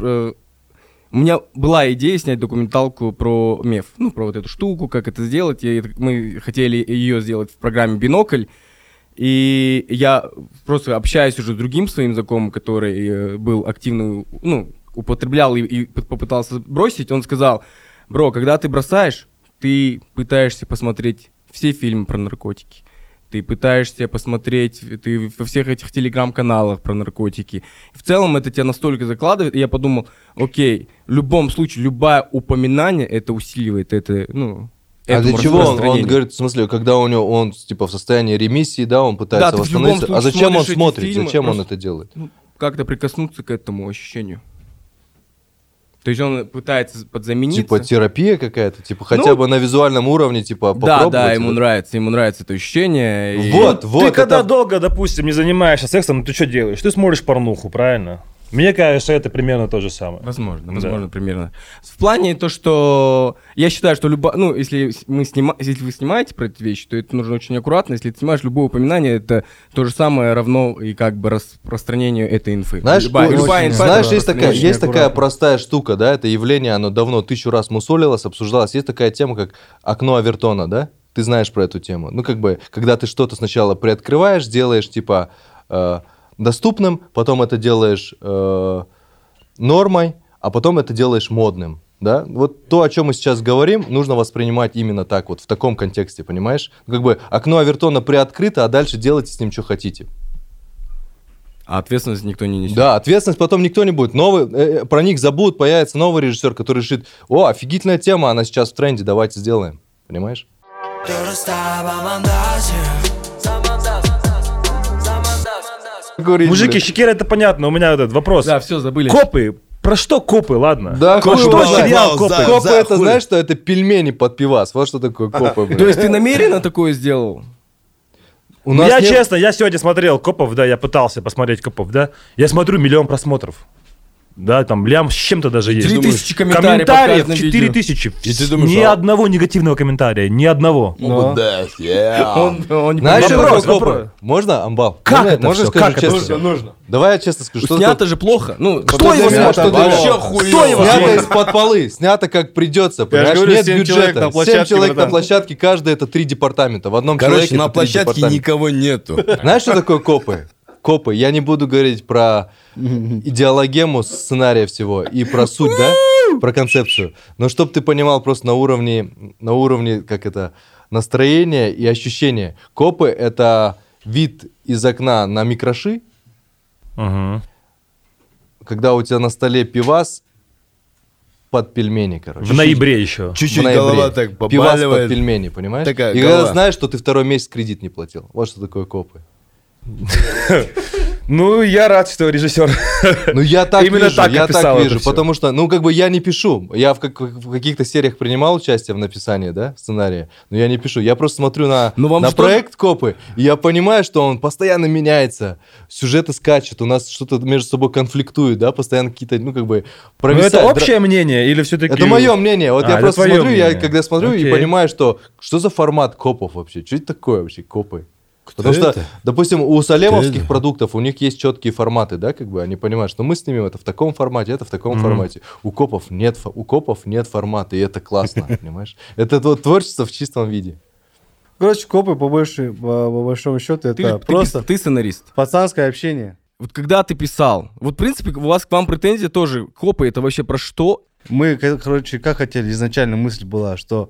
Speaker 1: У меня была идея снять документалку про меф, ну, про вот эту штуку, как это сделать. И мы хотели ее сделать в программе «Бинокль». И я просто общаюсь уже с другим своим знакомым, который э, был активно, ну, употреблял и, и попытался бросить, он сказал, бро, когда ты бросаешь, ты пытаешься посмотреть все фильмы про наркотики. Ты пытаешься посмотреть, ты во всех этих телеграм-каналах про наркотики. В целом это тебя настолько закладывает, и я подумал, окей, в любом случае, любое упоминание это усиливает, это, ну,
Speaker 3: а для чего он, он говорит, в смысле, когда у него, он типа в состоянии ремиссии, да, он пытается
Speaker 1: Да,
Speaker 3: восстановиться. А зачем он смотрит?
Speaker 1: фильмы,
Speaker 3: Зачем он это делает?
Speaker 1: ну, как-то прикоснуться к этому ощущению. То есть он пытается подзамениться.
Speaker 3: Типа терапия какая-то, типа хотя
Speaker 1: Ну,
Speaker 3: бы на визуальном уровне, типа
Speaker 1: да,
Speaker 3: попробовать.
Speaker 1: да, ему
Speaker 3: вот.
Speaker 1: нравится, ему нравится это ощущение. и-
Speaker 3: Вот, вот.
Speaker 5: ты когда
Speaker 3: это-
Speaker 5: долго, допустим, не занимаешься сексом, ты что делаешь? Ты смотришь порнуху, правильно? Мне кажется, это примерно то же самое.
Speaker 1: Возможно,
Speaker 5: Да.
Speaker 1: возможно, примерно. В плане то, что я считаю, что любо... ну, если мы снима... если вы снимаете про эти вещи, то это нужно очень аккуратно. Если ты снимаешь любое упоминание, это то же самое равно и как бы распространению этой инфы.
Speaker 3: Знаешь,
Speaker 1: любая,
Speaker 3: очень-
Speaker 1: любая инфа
Speaker 3: знаешь, есть такая, есть такая простая штука, да, это явление, оно давно тысячу раз мусолилось, обсуждалось. Есть такая тема, как окно Авертона, да? Ты знаешь про эту тему. Ну, как бы, когда ты что-то сначала приоткрываешь, делаешь, типа, э, доступным, потом это делаешь э, нормой, а потом это делаешь модным. Да? Вот то, о чем мы сейчас говорим, нужно воспринимать именно так, вот в таком контексте, понимаешь? Как бы окно Авертона приоткрыто, а дальше делайте с ним, что хотите.
Speaker 1: А ответственность никто не несет.
Speaker 3: Да, ответственность потом никто не будет. Новый, э, про них забудут, появится новый режиссер, который решит, о, офигительная тема, она сейчас в тренде, давайте сделаем. Понимаешь?
Speaker 5: Мужики, Щекера, это понятно. У меня этот вопрос.
Speaker 1: Да, все, забыли.
Speaker 5: Копы. Про что копы, ладно?
Speaker 3: Да,
Speaker 5: Про что сериал
Speaker 2: За-
Speaker 5: копы?
Speaker 2: за-
Speaker 3: Копы это,
Speaker 2: хуй.
Speaker 3: знаешь, что это пельмени под пивас. Вот что такое копы. блин.
Speaker 1: То есть ты намеренно такое сделал?
Speaker 3: У нас
Speaker 5: я
Speaker 3: нет-
Speaker 5: честно, я сегодня смотрел копов, да, я пытался посмотреть копов, да. Я смотрю миллион просмотров. Да, там лям с чем-то даже есть.
Speaker 1: Три тысячи комментариев под
Speaker 5: Комментариев
Speaker 1: каждым
Speaker 5: 4
Speaker 1: видео.
Speaker 5: тысячи.
Speaker 2: И ты думаешь,
Speaker 5: Ни
Speaker 2: а-
Speaker 5: одного негативного комментария, ни одного.
Speaker 2: Ну, да.
Speaker 1: Он,
Speaker 3: Знаешь, что
Speaker 5: Вопрос, вопрос.
Speaker 3: Можно, Амбал?
Speaker 5: Как
Speaker 3: Можно-
Speaker 5: это
Speaker 3: можно скажу
Speaker 5: Как
Speaker 3: честно?
Speaker 5: всё?
Speaker 2: нужно.
Speaker 3: Давай я честно скажу. что
Speaker 1: Снято же плохо. Ну,
Speaker 3: Что
Speaker 1: кто его
Speaker 3: снято? Что
Speaker 1: Вообще
Speaker 2: хуёво.
Speaker 1: Кто его
Speaker 3: Снято из-под полы, снято как придется, понимаешь?
Speaker 4: говорю,
Speaker 3: Нет бюджета. Семь человек на площадке, каждый это три департамента. В одном
Speaker 2: Короче,
Speaker 3: человеке
Speaker 2: на площадке никого нету.
Speaker 3: Знаешь, что такое копы? Копы. Я не буду говорить про идеологему сценария всего и про суть, да? Про концепцию. Но чтобы ты понимал просто на уровне, на уровне, как это, настроения и ощущения. Копы — это вид из окна на микроши,
Speaker 5: Мгм.
Speaker 3: когда у тебя на столе пивас под пельмени, короче.
Speaker 5: В ноябре еще.
Speaker 2: Чуть-чуть
Speaker 3: ноябре.
Speaker 2: голова так
Speaker 3: Пивас под
Speaker 2: побаливает.
Speaker 3: пельмени, понимаешь?
Speaker 2: Такая
Speaker 3: и когда
Speaker 2: голова.
Speaker 3: знаешь, что ты второй месяц кредит не платил. Вот что такое копы.
Speaker 5: Ну, я рад, что режиссер.
Speaker 3: Ну, я так
Speaker 5: Именно
Speaker 3: вижу,
Speaker 5: так
Speaker 3: я так вижу, потому что, ну, как бы я не пишу. Я в, как- в каких-то сериях принимал участие в написании, да, сценария, но я не пишу. Я просто смотрю на,
Speaker 1: Ну, вам
Speaker 3: на
Speaker 1: что-
Speaker 3: проект «Копы», и я понимаю, что он постоянно меняется, сюжеты скачут, у нас что-то между собой конфликтует, да, постоянно какие-то, ну, как бы,
Speaker 5: Ну,
Speaker 3: провисает.
Speaker 5: это общее мнение или все-таки...
Speaker 3: Это мое мнение. Вот
Speaker 5: А,
Speaker 3: я просто смотрю, я
Speaker 5: мнение.
Speaker 3: когда смотрю и
Speaker 5: Окей.
Speaker 3: понимаю, что что за формат копов вообще? Что это такое вообще, копы? Потому
Speaker 2: это?
Speaker 3: что, допустим, у салемовских продуктов у них есть четкие форматы, да, как бы они понимают, что мы снимем это в таком формате, это в таком
Speaker 5: Мгм.
Speaker 3: формате. У копов нет, у копов нет формата, и это классно, понимаешь? Это вот творчество в чистом виде.
Speaker 4: Короче, копы, по, больше, по, по большому счету, это
Speaker 1: ты
Speaker 4: просто
Speaker 1: ты сценарист.
Speaker 4: пацанское общение.
Speaker 1: Вот когда ты писал, вот в принципе у вас к вам претензия тоже. Копы это вообще про что?
Speaker 4: Мы, ко- короче, как хотели, изначально мысль была, что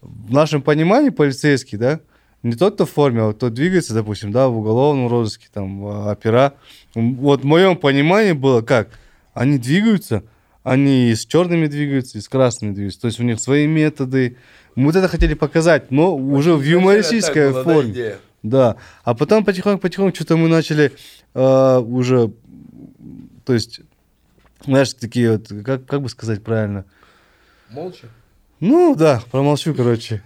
Speaker 4: в нашем понимании полицейский, да, не тот, кто в форме, а кто двигается, допустим, да, в уголовном розыске, там, а, опера. Вот в моем понимании было как? Они двигаются, они и с черными двигаются, и с красными двигаются. То есть у них свои методы. Мы вот это хотели показать, но уже в юмористической форме. Да. А потом потихоньку-потихоньку что-то мы начали э, уже, то есть, знаешь, такие вот, как, как бы сказать правильно?
Speaker 1: Молча.
Speaker 4: Ну, да, промолчу, короче.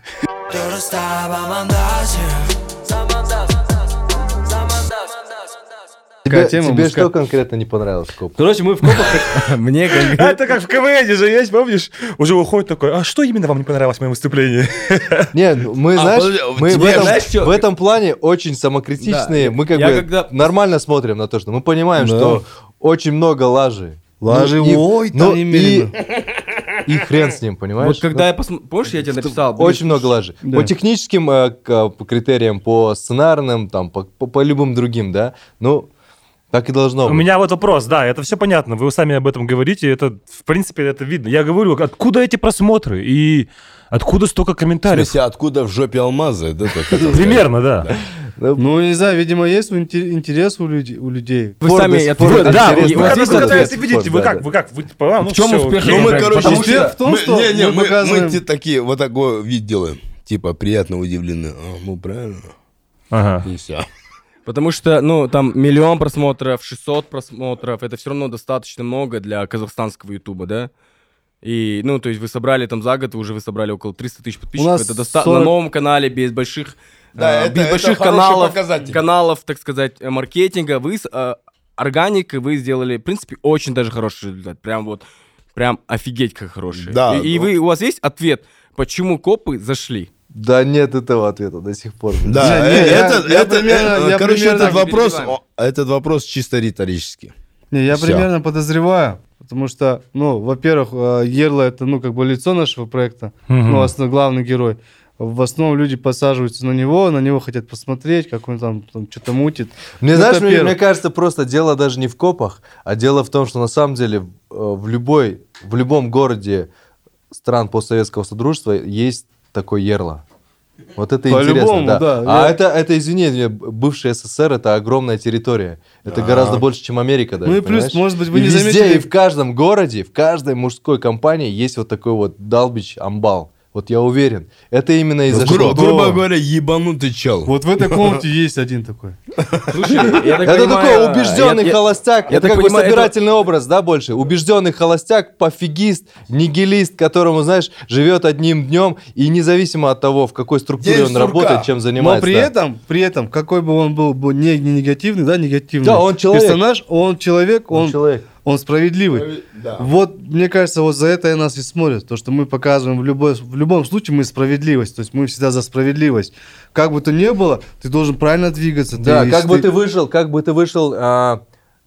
Speaker 3: Тебе,
Speaker 4: Такая тема
Speaker 3: тебе
Speaker 4: мужская.
Speaker 3: что конкретно не понравилось, Коп?
Speaker 4: Короче, мы в копах...
Speaker 1: Мне как...
Speaker 5: Это как в КВН же есть, помнишь? Уже уходит такой, а что именно вам не понравилось в моем выступлении?
Speaker 3: Не, ну, мы,
Speaker 2: А,
Speaker 3: знаешь, мы в
Speaker 2: тебе,
Speaker 3: этом, в плане очень самокритичные. Мы как бы нормально смотрим на то, что мы понимаем, что очень много лажи.
Speaker 4: Лажи,
Speaker 3: Ну,
Speaker 4: ой,
Speaker 3: ну,
Speaker 4: там немерено.
Speaker 3: И, хрен с ним, понимаешь?
Speaker 1: Вот когда я посмотрел... Помнишь, я тебе написал?
Speaker 3: Очень много лажи. По техническим э, критериям, по сценарным, там, по любым другим, да. Ну, так и должно
Speaker 5: У
Speaker 3: быть.
Speaker 5: меня вот вопрос, да, это все понятно, вы сами об этом говорите, это, в принципе, это видно. Я говорю, откуда эти просмотры и откуда столько
Speaker 2: В
Speaker 5: комментариев?
Speaker 2: смысле, откуда в жопе алмазы? Да, это
Speaker 5: Примерно, да.
Speaker 4: Ну, не знаю, видимо, есть интер- интерес у людей. У людей.
Speaker 1: Вы сами...
Speaker 3: Спор-
Speaker 1: это- это
Speaker 5: Да, вы,
Speaker 1: интересно.
Speaker 5: как
Speaker 1: Вот
Speaker 5: вы как, вы как, вы, ну
Speaker 1: В чем успех.
Speaker 2: Ну, мы, короче,
Speaker 4: в том,
Speaker 2: мы-
Speaker 4: что
Speaker 2: не, не,
Speaker 4: мы
Speaker 2: мы,
Speaker 4: показываем-
Speaker 2: мы те такие, вот такой вид делаем. Типа, приятно удивлены. А, ну, правильно.
Speaker 5: Ага.
Speaker 2: И все.
Speaker 1: Потому что, ну, там миллион просмотров, 600 просмотров, это все равно достаточно много для казахстанского ютуба, да? И, ну, то есть вы собрали там за год, уже вы собрали около 300 тысяч подписчиков. это доста-
Speaker 4: 40
Speaker 1: на новом канале, без больших,
Speaker 2: Да,
Speaker 1: а,
Speaker 2: это-
Speaker 1: без
Speaker 2: это
Speaker 1: больших каналов,
Speaker 2: показатель.
Speaker 1: каналов, так сказать, э, маркетинга. Вы с э, органикой вы сделали, в принципе, очень даже хороший результат. Прям вот, прям офигеть как хороший.
Speaker 2: Да,
Speaker 1: и, и
Speaker 2: ну-
Speaker 1: вы, у вас есть ответ, почему копы зашли?
Speaker 3: Да нет этого ответа до сих пор.
Speaker 2: Да, э, это, это, э, короче, этот вопрос, этот вопрос чисто риторический.
Speaker 4: Не, я примерно подозреваю, потому что, ну, во-первых, э, Ерла это, ну, как бы лицо нашего проекта, ну, основной главный герой. В основном люди подсаживаются на него, на него хотят посмотреть, как он там, там что-то мутит.
Speaker 3: Мне,
Speaker 4: Ну,
Speaker 3: знаешь, мне, мне кажется, просто дело даже не в копах, а дело в том, что на самом деле в любой, в любом городе стран постсоветского содружества есть такой Ерла. Вот это интересно,
Speaker 4: По-любому,
Speaker 3: да.
Speaker 4: да.
Speaker 3: А
Speaker 4: Я-
Speaker 3: это, это, извини, мне, бывший СССР это огромная территория. Это гораздо больше, чем Америка даже,
Speaker 4: Ну и плюс,
Speaker 3: понимаешь?
Speaker 4: может быть, вы
Speaker 3: И
Speaker 4: не
Speaker 3: везде,
Speaker 4: заметили-
Speaker 3: и в каждом городе, в каждой мужской компании есть вот такой вот долбич амбал. Вот я уверен. Это именно из-за
Speaker 2: Гру- грубо говоря, ебанутый чел.
Speaker 4: Вот в этой комнате есть один такой.
Speaker 3: Это такой убежденный холостяк. это как бы собирательный образ, да, больше. Убежденный холостяк, пофигист, нигилист, которому, знаешь, живет одним днем и независимо от того, в какой структуре он работает, чем
Speaker 4: Но
Speaker 3: занимается.
Speaker 4: при
Speaker 3: да.
Speaker 4: этом, при этом, какой бы он был бы не, не негативный, да, негативный.
Speaker 3: Да, он человек.
Speaker 4: Персонаж, он человек,
Speaker 3: Он
Speaker 4: он,
Speaker 3: человек.
Speaker 4: Он справедливый.
Speaker 2: Да.
Speaker 4: Вот, мне кажется, вот за это и нас и смотрят. То, что мы показываем в, любой, в любом случае мы справедливость. То есть мы всегда за справедливость. Как бы то ни было, ты должен правильно двигаться.
Speaker 3: Да,
Speaker 4: Ты-
Speaker 3: как бы ты вышел, как бы ты вышел, а,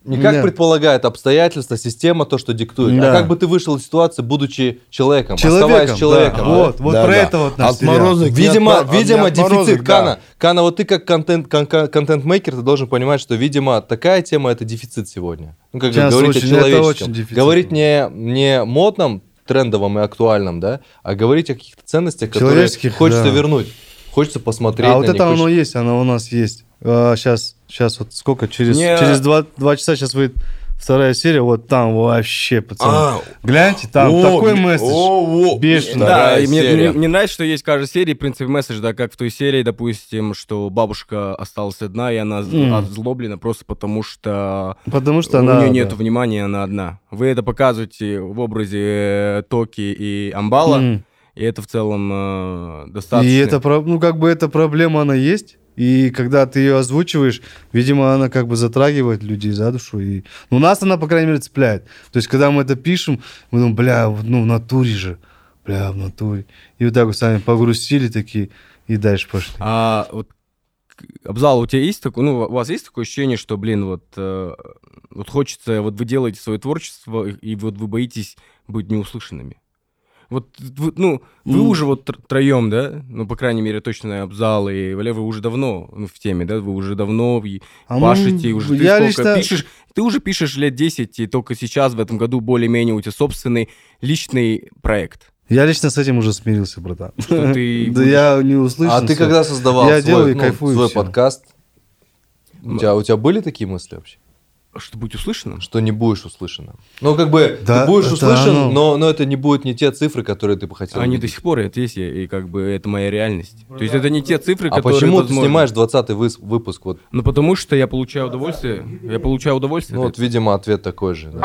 Speaker 3: не как
Speaker 4: Да.
Speaker 3: предполагает обстоятельства, система, то, что диктует, а
Speaker 4: Да.
Speaker 3: как бы ты вышел из ситуации, будучи человеком,
Speaker 4: Человеком,
Speaker 3: оставаясь человеком.
Speaker 4: да.
Speaker 3: да.
Speaker 4: Вот, вот
Speaker 2: Да,
Speaker 4: про
Speaker 2: да.
Speaker 4: это вот наш.
Speaker 2: Отморозок
Speaker 3: Видимо,
Speaker 2: отмо-
Speaker 3: видимо,
Speaker 2: отморозок,
Speaker 3: дефицит
Speaker 2: да.
Speaker 3: Кана. Кана, вот ты как контент, кон- кон- контент-мейкер, ты должен понимать, что, видимо, такая тема это дефицит сегодня. Ну, как
Speaker 4: Сейчас
Speaker 3: говорить
Speaker 4: очень-
Speaker 3: о
Speaker 4: это
Speaker 3: человеческом.
Speaker 4: очень дефицит.
Speaker 3: Говорить не, не модном, трендовом и актуальном, да, а говорить о каких-то ценностях, которые хочется
Speaker 4: да.
Speaker 3: вернуть. Хочется посмотреть
Speaker 4: А вот это оно есть, оно у нас есть. сейчас, сейчас вот сколько? Через,
Speaker 1: Не-
Speaker 4: через два, два часа сейчас выйдет вторая серия. Вот там вообще, пацаны.
Speaker 2: А,
Speaker 4: Гляньте, там
Speaker 2: о,
Speaker 4: такой месседж.
Speaker 2: о, о,
Speaker 4: Бешеный.
Speaker 1: Да, и мне, мне- мне нравится, что есть в каждой серии, в принципе, месседж, да, как в той серии, допустим, что бабушка осталась одна, и она
Speaker 4: М.
Speaker 1: озлоблена просто потому, что
Speaker 4: Потому что
Speaker 1: у
Speaker 4: она...
Speaker 1: нее нет
Speaker 4: да.
Speaker 1: внимания, она одна. Вы это показываете в образе э, Токи и Амбала,
Speaker 4: М.
Speaker 1: и это в целом э, достаточно.
Speaker 4: И это, ну, как бы эта проблема, она есть. И когда ты ее озвучиваешь, видимо, она как бы затрагивает людей за душу. И... Ну, нас она, по крайней мере, цепляет. То есть, когда мы это пишем, мы думаем, бля, ну, в натуре же. Бля, в натуре. И вот так вот сами погрустили такие, и дальше пошли.
Speaker 1: А вот Абзал, у тебя есть такое, ну, у вас есть такое ощущение, что, блин, вот, э, вот хочется, вот вы делаете свое творчество, и, и вот вы боитесь быть неуслышанными? Вот, ну, вы
Speaker 4: М.
Speaker 1: уже вот тр- троем, да, ну, по крайней мере, точно Абзал и Валя, вы уже давно ну, в теме, да, вы уже давно
Speaker 4: А мы-
Speaker 1: пашете, и уже ты
Speaker 4: я
Speaker 1: сколько
Speaker 4: лично-
Speaker 1: пишешь, ты уже пишешь лет 10, и только сейчас, в этом году, более-менее у тебя собственный личный проект.
Speaker 4: Я лично с этим уже смирился, братан.
Speaker 1: Что ты
Speaker 4: Да я не услышал.
Speaker 3: А ты когда создавал
Speaker 4: Я
Speaker 3: свой,
Speaker 4: делаю
Speaker 3: ну,
Speaker 4: кайфую,
Speaker 3: свой подкаст, у тебя, у тебя были такие мысли вообще?
Speaker 1: Что быть услышанным?
Speaker 3: Что не будешь услышанным? Ну, как бы,
Speaker 4: Да,
Speaker 3: ты будешь услышан,
Speaker 4: оно.
Speaker 3: но, но это не будут не те цифры, которые ты бы хотел
Speaker 1: Они до
Speaker 3: видеть.
Speaker 1: сих пор это есть, и как бы это моя реальность. То есть это не те цифры,
Speaker 3: А
Speaker 1: которые...
Speaker 3: почему ты
Speaker 1: возможно.
Speaker 3: снимаешь 20 выпуск? Вот,
Speaker 1: Ну потому что я получаю удовольствие. Я получаю удовольствие.
Speaker 3: ну,
Speaker 1: от
Speaker 3: вот, видимо, ответ такой же. да.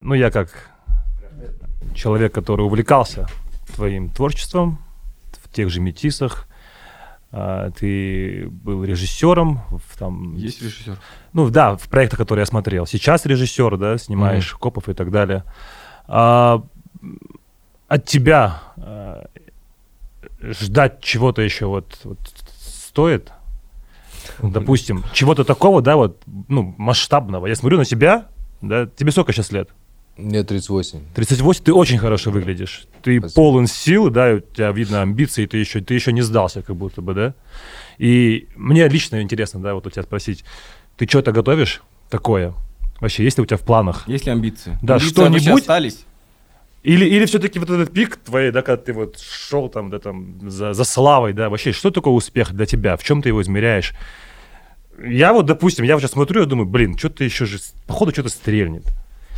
Speaker 5: Ну, я как человек, который увлекался твоим творчеством в тех же «Метисах», а, ты был режиссером в там...
Speaker 1: Есть режиссер?
Speaker 5: Ну, да, в проектах, которые я смотрел. Сейчас режиссер, да, снимаешь копов и так далее. А, от тебя а, ждать чего-то еще вот, вот стоит? Допустим, чего-то такого, да, вот, ну, масштабного. Я смотрю на тебя, да, тебе сколько сейчас лет?
Speaker 3: Мне 38.
Speaker 5: 38, ты очень хорошо выглядишь. Ты
Speaker 3: Спасибо.
Speaker 5: полон сил, да, у тебя видно амбиции, ты еще, ты еще не сдался, как будто бы, да. И мне лично интересно, да, вот у тебя спросить, ты что-то готовишь такое? Вообще, есть ли у тебя в планах?
Speaker 1: Есть ли амбиции?
Speaker 5: Да,
Speaker 1: Амбиции
Speaker 5: что-нибудь?
Speaker 1: остались?
Speaker 5: Или, или все-таки вот этот пик твоей, да, когда ты вот шел там, да, там, за, за славой, да, вообще, что такое успех для тебя? В чем ты его измеряешь? Я вот, допустим, я вот сейчас смотрю и думаю, блин, что-то еще же, походу, что-то стрельнет.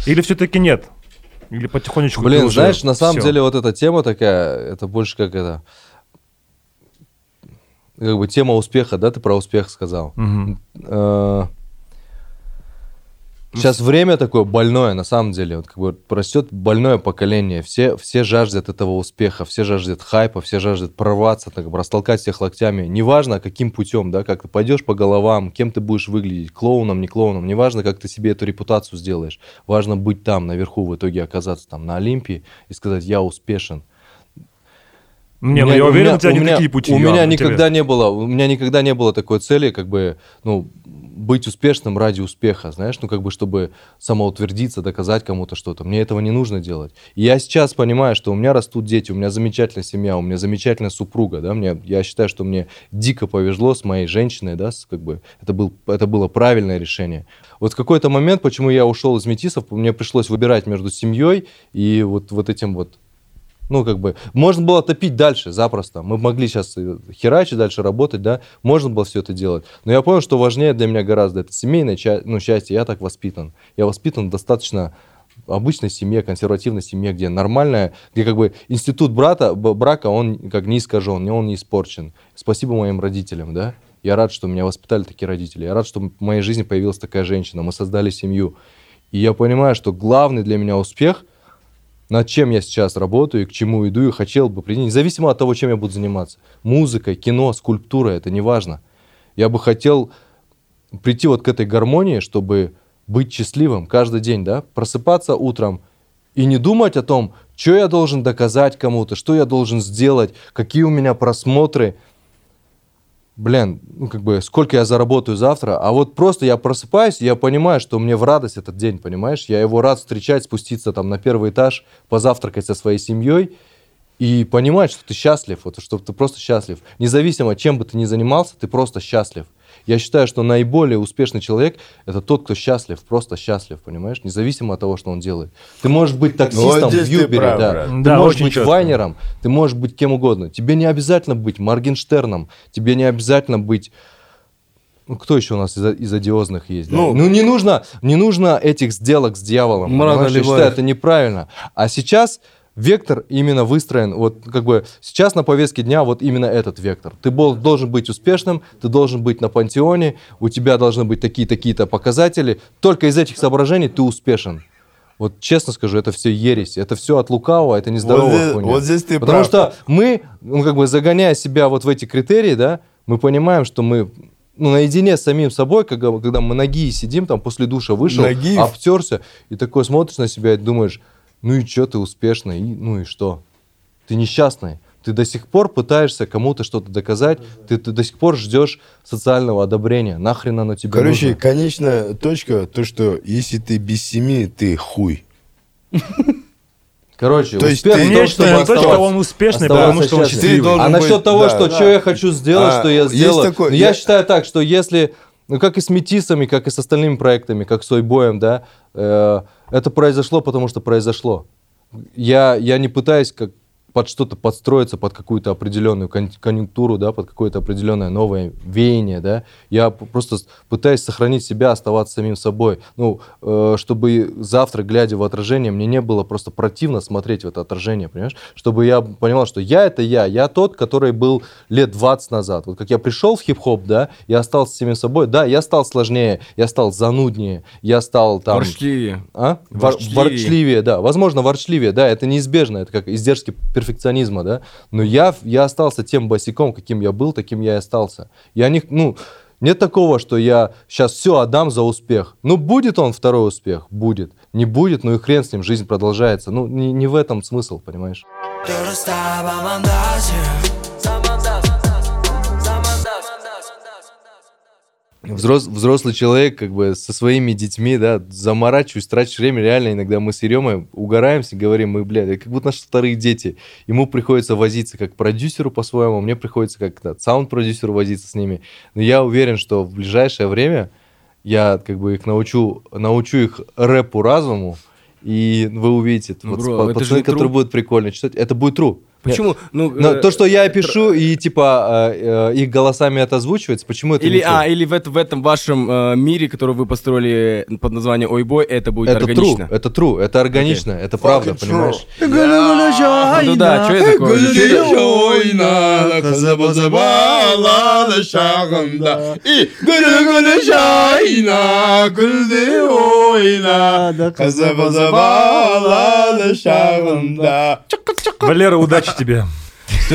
Speaker 5: Или все-таки нет? Или потихонечку
Speaker 3: Блин,
Speaker 5: уже
Speaker 3: знаешь, на самом
Speaker 5: всё?
Speaker 3: деле вот эта тема такая, это больше как это... Как бы тема успеха, да, ты про успех сказал.
Speaker 5: Мгм.
Speaker 3: Э, Сейчас время такое больное, на самом деле. Вот как бы растет больное поколение. Все, все жаждут этого успеха, все жаждут хайпа, все жаждут прорваться, так, растолкать всех локтями. Неважно, каким путем, да, как ты пойдешь по головам, кем ты будешь выглядеть, клоуном, не клоуном. Неважно, как ты себе эту репутацию сделаешь. Важно быть там, наверху, в итоге оказаться там на Олимпии и сказать, я успешен.
Speaker 5: Не,
Speaker 3: У
Speaker 5: ну я уверен,
Speaker 3: меня-
Speaker 5: у тебя не
Speaker 3: меня-
Speaker 5: такие пути.
Speaker 3: У меня никогда
Speaker 5: тебе.
Speaker 3: не было, у меня никогда не было такой цели, как бы, ну, быть успешным ради успеха, знаешь, ну, как бы, чтобы самоутвердиться, доказать кому-то что-то. Мне этого не нужно делать. И я сейчас понимаю, что у меня растут дети, у меня замечательная семья, у меня замечательная супруга, да, мне, я считаю, что мне дико повезло с моей женщиной, да, с, как бы, это, был, это было правильное решение. Вот в какой-то момент, почему я ушел из метисов, мне пришлось выбирать между семьей и вот, вот этим вот ну, как бы, можно было топить дальше, запросто. Мы могли сейчас херачить дальше, работать, да, можно было все это делать. Но я понял, что важнее для меня гораздо это семейное ну, счастье. Я так воспитан. Я воспитан достаточно обычной семье, консервативной семье, где нормальная, где как бы институт брата, брака, он как не искажен, он не испорчен. Спасибо моим родителям, да. Я рад, что меня воспитали такие родители. Я рад, что в моей жизни появилась такая женщина. Мы создали семью. И я понимаю, что главный для меня успех – над чем я сейчас работаю к чему иду и хотел бы прийти, независимо от того, чем я буду заниматься. Музыкой, кино, скульптурой, это не важно. Я бы хотел прийти вот к этой гармонии, чтобы быть счастливым каждый день, да, просыпаться утром и не думать о том, что я должен доказать кому-то, что я должен сделать, какие у меня просмотры, блин, ну как бы сколько я заработаю завтра, а вот просто я просыпаюсь, я понимаю, что мне в радость этот день, понимаешь? Я его рад встречать, спуститься там на первый этаж, позавтракать со своей семьей и понимать, что ты счастлив, вот, что ты просто счастлив. Независимо, чем бы ты ни занимался, ты просто счастлив. Я считаю, что наиболее успешный человек – это тот, кто счастлив, просто счастлив, понимаешь? Независимо от того, что он делает. Ты можешь быть таксистом
Speaker 2: Вот
Speaker 3: в Юбере,
Speaker 2: прав,
Speaker 3: да.
Speaker 2: брат.
Speaker 3: Ты
Speaker 5: Да,
Speaker 3: можешь быть
Speaker 5: чётко.
Speaker 3: вайнером, ты можешь быть кем угодно. Тебе не обязательно быть Моргенштерном, тебе не обязательно быть ну, кто еще у нас из, из одиозных есть? да?
Speaker 2: Ну,
Speaker 3: Ну, не нужно, не нужно этих сделок с дьяволом.
Speaker 4: Мурат?
Speaker 3: Я считаю, это неправильно. А сейчас вектор именно выстроен, вот как бы сейчас на повестке дня вот именно этот вектор. Ты должен быть успешным, ты должен быть на пантеоне, у тебя должны быть такие-такие-то показатели. Только из этих соображений ты успешен. Вот честно скажу, это все ересь, это все от лукавого, это нездоровая
Speaker 2: Вот здесь-
Speaker 3: хуйня.
Speaker 2: вот здесь ты
Speaker 3: Потому
Speaker 2: прав.
Speaker 3: что мы, ну, как бы загоняя себя вот в эти критерии, да, мы понимаем, что мы ну, наедине с самим собой, когда, когда мы ноги сидим, там после душа вышел,
Speaker 2: Ноги?
Speaker 3: обтерся, и такой смотришь на себя и думаешь, ну и что ты успешный, и, ну и что? Ты несчастный. Ты до сих пор пытаешься кому-то что-то доказать, ты, ты до сих пор ждешь социального одобрения. Нахрен оно тебе
Speaker 2: Короче,
Speaker 3: нужно?
Speaker 2: конечная точка, то, что если ты без семьи, ты хуй.
Speaker 3: Короче,
Speaker 2: То есть
Speaker 3: успех
Speaker 2: ты-
Speaker 3: в том,
Speaker 5: Конечная
Speaker 3: чтобы
Speaker 5: точка,
Speaker 3: оставаться-
Speaker 5: он успешный, потому что он.
Speaker 2: Ты
Speaker 5: счастливый.
Speaker 3: А насчет
Speaker 2: быть-
Speaker 3: того,
Speaker 2: да,
Speaker 3: что
Speaker 2: да.
Speaker 3: что я хочу сделать,
Speaker 2: А,
Speaker 3: что я
Speaker 2: есть
Speaker 3: сделаю.
Speaker 2: такое,
Speaker 3: ну, я...
Speaker 2: я-
Speaker 3: считаю так, что если, ну как и с метисами, как и с остальными проектами, как с Ойбоем, да, э, это произошло, потому что произошло. Я, я не пытаюсь как под что-то подстроиться, под какую-то определенную кон- конъюнктуру, да, под какое-то определенное новое веяние, да. Я просто пытаюсь сохранить себя, оставаться самим собой. Ну, э, чтобы завтра, глядя в отражение, мне не было просто противно смотреть в это отражение, понимаешь? Чтобы я понимал, что я это я, я тот, который был лет 20 назад. Вот как я пришел в хип-хоп, да, я остался самим собой, да, я стал сложнее, я стал зануднее, я стал там...
Speaker 1: Ворчливее.
Speaker 3: А? Вор-
Speaker 1: Ворчливее.
Speaker 3: ворчливее, да. Возможно, ворчливее, да, это неизбежно, это как издержки перфекционизма, да. Но я, я остался тем босиком, каким я был, таким я и остался. Я не, ну, нет такого, что я сейчас все отдам за успех. Ну, будет он второй успех? Будет. Не будет, ну и хрен с ним, жизнь продолжается. Ну, не, не в этом смысл, понимаешь? Взрос- взрослый человек, как бы, со своими детьми, да, заморачиваюсь, трачу время, реально, иногда мы с Еремой угораемся, говорим, мы, блядь, это как будто наши вторые дети. Ему приходится возиться как продюсеру по-своему, мне приходится как да, саунд-продюсеру возиться с ними. Но я уверен, что в ближайшее время я, как бы, их научу, научу их рэпу разуму, и вы увидите,
Speaker 1: Ну,
Speaker 3: вот
Speaker 1: бро,
Speaker 3: пацаны, которые будут прикольно читать, это будет true.
Speaker 1: Почему? Ну,
Speaker 3: Но
Speaker 1: э,
Speaker 3: то, что я пишу, и типа э, э, их голосами это озвучивается, почему это
Speaker 1: Или,
Speaker 3: не true?
Speaker 1: а, или в, это- в этом вашем э, мире, который вы построили под названием Ойбой, это будет
Speaker 3: это
Speaker 1: органично.
Speaker 3: true, это true, это органично, это правда,
Speaker 2: Fucking
Speaker 3: понимаешь?
Speaker 1: Ну да, что это такое? Чё это?
Speaker 2: Ойна, казабазабала шағында. И гүлі-гүлі жайна, гүлді ойна, казабазабала шағында.
Speaker 5: Валера, удачи тебе.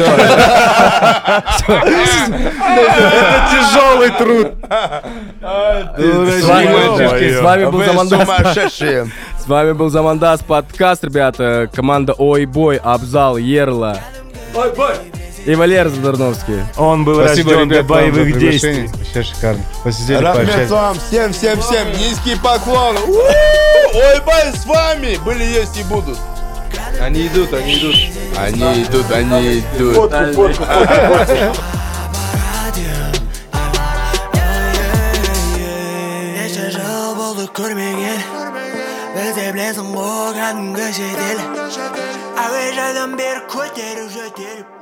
Speaker 4: Тяжелый труд.
Speaker 1: С вами, с вами был Замандас. С вами был Замандас подкаст, ребята. Команда Ойбой, Абзал, Ерла. И Валер Задорновский.
Speaker 5: Он был
Speaker 4: Спасибо,
Speaker 5: рожден для
Speaker 4: ребят, за
Speaker 5: боевых действий.
Speaker 4: Вообще шикарно. Посидели,
Speaker 2: Рахмет
Speaker 4: пообщались.
Speaker 2: вам, всем, всем, всем, низкий поклон. Ой, бай, с вами были, есть и будут.
Speaker 3: Они идут, они идут.
Speaker 2: Они идут, они идут.
Speaker 6: Неше жыл болды көрмеген Біз де білесің оған кіші әуежайдан бері көтеріп жөтеліп